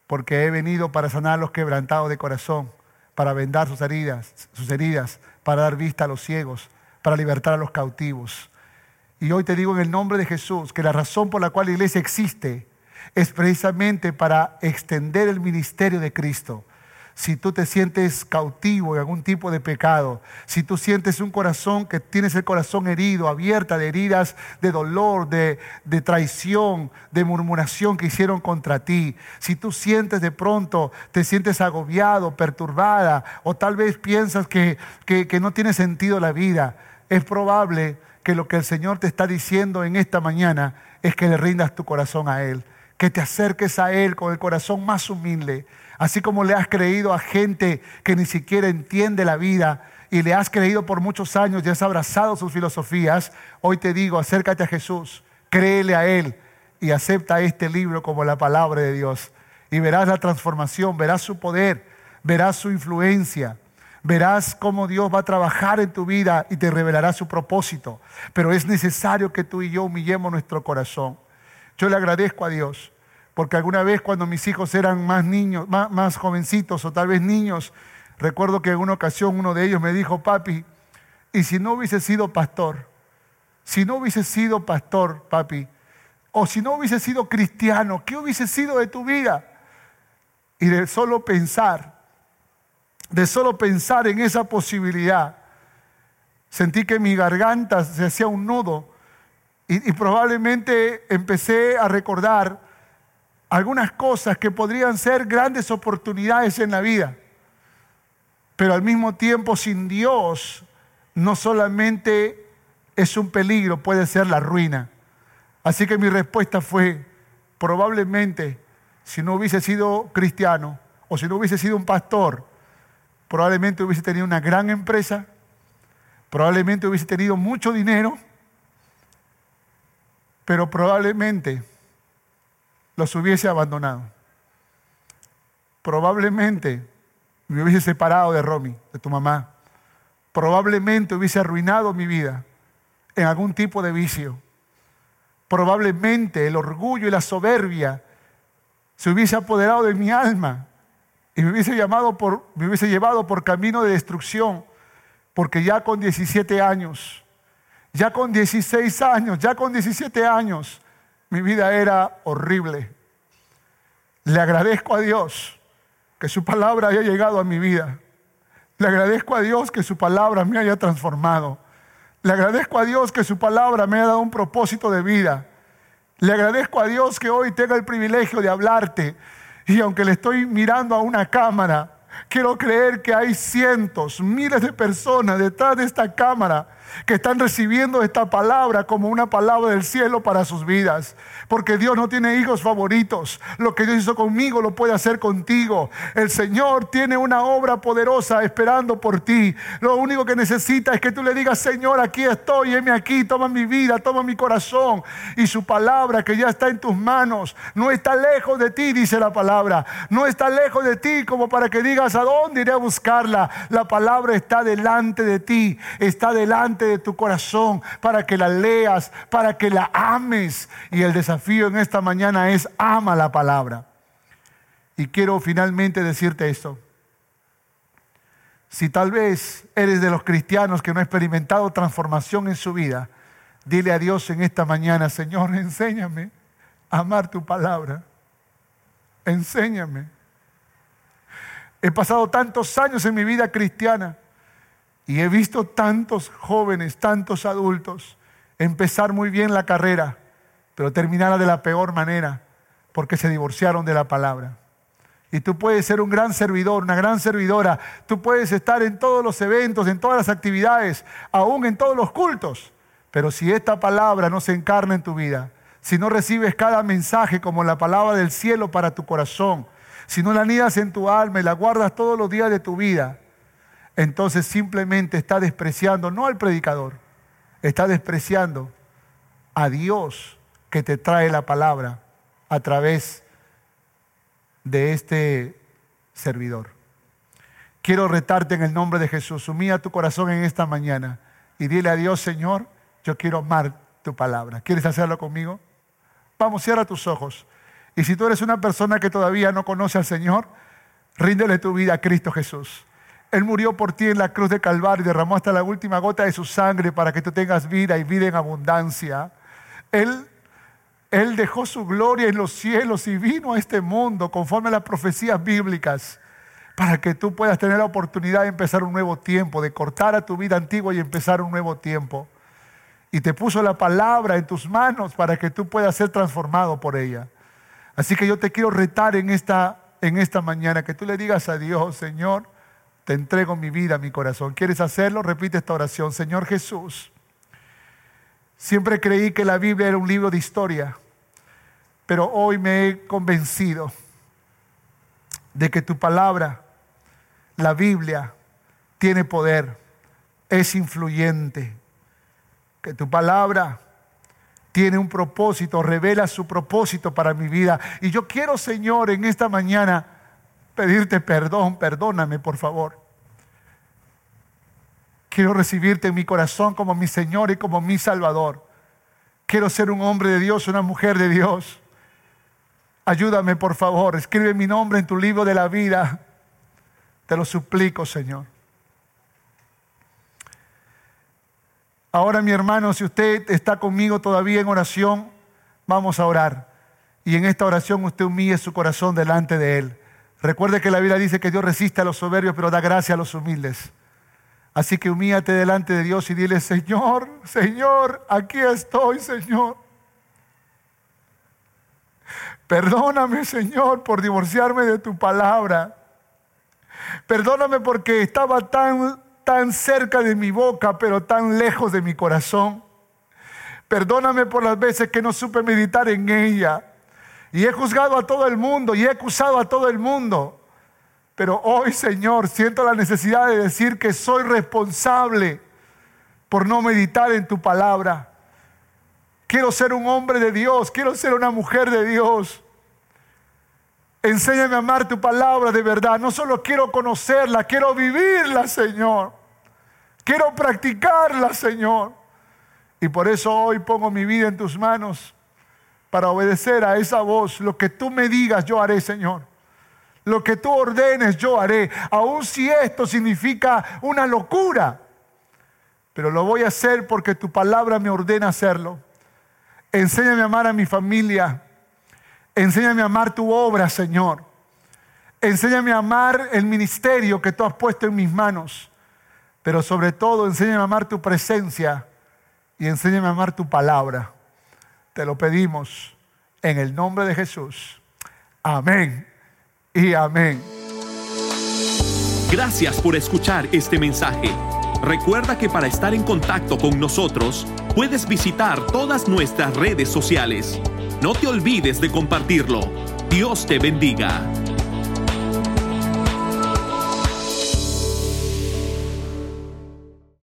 porque he venido para sanar a los quebrantados de corazón, para vendar sus heridas, sus heridas, para dar vista a los ciegos, para libertar a los cautivos. Y hoy te digo en el nombre de Jesús que la razón por la cual la iglesia existe es precisamente para extender el ministerio de Cristo si tú te sientes cautivo en algún tipo de pecado, si tú sientes un corazón que tienes el corazón herido, abierta de heridas de dolor, de, traición, de murmuración que hicieron contra ti, si tú sientes de pronto, te sientes agobiado, perturbada, o tal vez piensas que, que no tiene sentido la vida, es probable que lo que el Señor te está diciendo en esta mañana es que le rindas tu corazón a Él, que te acerques a Él con el corazón más humilde Así como le has creído a gente que ni siquiera entiende la vida y le has creído por muchos años y has abrazado sus filosofías, hoy te digo, acércate a Jesús, créele a Él y acepta este libro como la palabra de Dios. Y verás la transformación, verás su poder, verás su influencia, verás cómo Dios va a trabajar en tu vida y te revelará su propósito. Pero es necesario que tú y yo humillemos nuestro corazón. Yo le agradezco a Dios porque alguna vez cuando mis hijos eran más niños, más, jovencitos o tal vez niños, recuerdo que en una ocasión uno de ellos me dijo, papi, ¿y si no hubiese sido pastor? Si no hubiese sido pastor, papi, o si no hubiese sido cristiano, ¿qué hubiese sido de tu vida? Y de solo pensar, de solo pensar en esa posibilidad, sentí que mi garganta se hacía un nudo y, y probablemente empecé a recordar algunas cosas que podrían ser grandes oportunidades en la vida. Pero al mismo tiempo sin Dios no solamente es un peligro, puede ser la ruina. Así que mi respuesta fue, probablemente si no hubiese sido cristiano o si no hubiese sido un pastor, probablemente hubiese tenido una gran empresa, probablemente hubiese tenido mucho dinero, pero probablemente los hubiese abandonado. Probablemente me hubiese separado de Romy, de tu mamá. Probablemente hubiese arruinado mi vida en algún tipo de vicio. Probablemente el orgullo y la soberbia se hubiese apoderado de mi alma y me hubiese, llamado por, me hubiese llevado por camino de destrucción, porque ya con 17 años, ya con 16 años, ya con 17 años, mi vida era horrible. Le agradezco a Dios que su palabra haya llegado a mi vida. Le agradezco a Dios que su palabra me haya transformado. Le agradezco a Dios que su palabra me haya dado un propósito de vida. Le agradezco a Dios que hoy tenga el privilegio de hablarte. Y aunque le estoy mirando a una cámara, quiero creer que hay cientos, miles de personas detrás de esta cámara que están recibiendo esta palabra como una palabra del cielo para sus vidas. Porque Dios no tiene hijos favoritos. Lo que Dios hizo conmigo lo puede hacer contigo. El Señor tiene una obra poderosa esperando por ti. Lo único que necesita es que tú le digas, Señor, aquí estoy, heme aquí, toma mi vida, toma mi corazón. Y su palabra que ya está en tus manos, no está lejos de ti, dice la palabra. No está lejos de ti como para que digas, ¿a dónde iré a buscarla? La palabra está delante de ti, está delante de tu corazón para que la leas, para que la ames. Y el desafío en esta mañana es ama la palabra. Y quiero finalmente decirte esto. Si tal vez eres de los cristianos que no ha experimentado transformación en su vida, dile a Dios en esta mañana, Señor, enséñame a amar tu palabra. Enséñame. He pasado tantos años en mi vida cristiana y he visto tantos jóvenes, tantos adultos empezar muy bien la carrera, pero terminarla de la peor manera, porque se divorciaron de la palabra. Y tú puedes ser un gran servidor, una gran servidora. Tú puedes estar en todos los eventos, en todas las actividades, aún en todos los cultos. Pero si esta palabra no se encarna en tu vida, si no recibes cada mensaje como la palabra del cielo para tu corazón, si no la anidas en tu alma y la guardas todos los días de tu vida, entonces simplemente está despreciando no al predicador, está despreciando a Dios que te trae la palabra a través de este servidor. Quiero retarte en el nombre de Jesús. Humilla tu corazón en esta mañana y dile a Dios, Señor, yo quiero amar tu palabra. ¿Quieres hacerlo conmigo? Vamos, cierra tus ojos. Y si tú eres una persona que todavía no conoce al Señor, ríndele tu vida a Cristo Jesús. Él murió por ti en la cruz de Calvario y derramó hasta la última gota de su sangre para que tú tengas vida y vida en abundancia. Él, él dejó su gloria en los cielos y vino a este mundo conforme a las profecías bíblicas para que tú puedas tener la oportunidad de empezar un nuevo tiempo, de cortar a tu vida antigua y empezar un nuevo tiempo. Y te puso la palabra en tus manos para que tú puedas ser transformado por ella. Así que yo te quiero retar en esta, en esta mañana, que tú le digas a Dios, Señor, te entrego mi vida, mi corazón. ¿Quieres hacerlo? Repite esta oración. Señor Jesús, siempre creí que la Biblia era un libro de historia, pero hoy me he convencido de que tu palabra, la Biblia, tiene poder, es influyente, que tu palabra tiene un propósito, revela su propósito para mi vida. Y yo quiero, Señor, en esta mañana pedirte perdón, perdóname por favor. Quiero recibirte en mi corazón como mi Señor y como mi Salvador. Quiero ser un hombre de Dios, una mujer de Dios. Ayúdame, por favor. Escribe mi nombre en tu libro de la vida. Te lo suplico, Señor. Ahora, mi hermano, si usted está conmigo todavía en oración, vamos a orar. Y en esta oración usted humille su corazón delante de Él Recuerde que la Biblia dice que Dios resiste a los soberbios, pero da gracia a los humildes. Así que humíate delante de Dios y dile, Señor, Señor, aquí estoy, Señor. Perdóname, Señor, por divorciarme de tu palabra. Perdóname porque estaba tan, tan cerca de mi boca, pero tan lejos de mi corazón. Perdóname por las veces que no supe meditar en ella. Y he juzgado a todo el mundo y he acusado a todo el mundo. Pero hoy, Señor, siento la necesidad de decir que soy responsable por no meditar en tu palabra. Quiero ser un hombre de Dios, quiero ser una mujer de Dios. Enséñame a amar tu palabra de verdad. No solo quiero conocerla, quiero vivirla, Señor. Quiero practicarla, Señor. Y por eso hoy pongo mi vida en tus manos para obedecer a esa voz. Lo que tú me digas, yo haré, Señor. Lo que tú ordenes, yo haré. Aun si esto significa una locura. Pero lo voy a hacer porque tu palabra me ordena hacerlo. Enséñame a amar a mi familia. Enséñame a amar tu obra, Señor. Enséñame a amar el ministerio que tú has puesto en mis manos. Pero sobre todo, enséñame a amar tu presencia y enséñame a amar tu palabra. Te lo pedimos en el nombre de Jesús. Amén y amén. Gracias por escuchar este mensaje. Recuerda que para estar en contacto con nosotros, puedes visitar todas nuestras redes sociales. No te olvides de compartirlo. Dios te bendiga.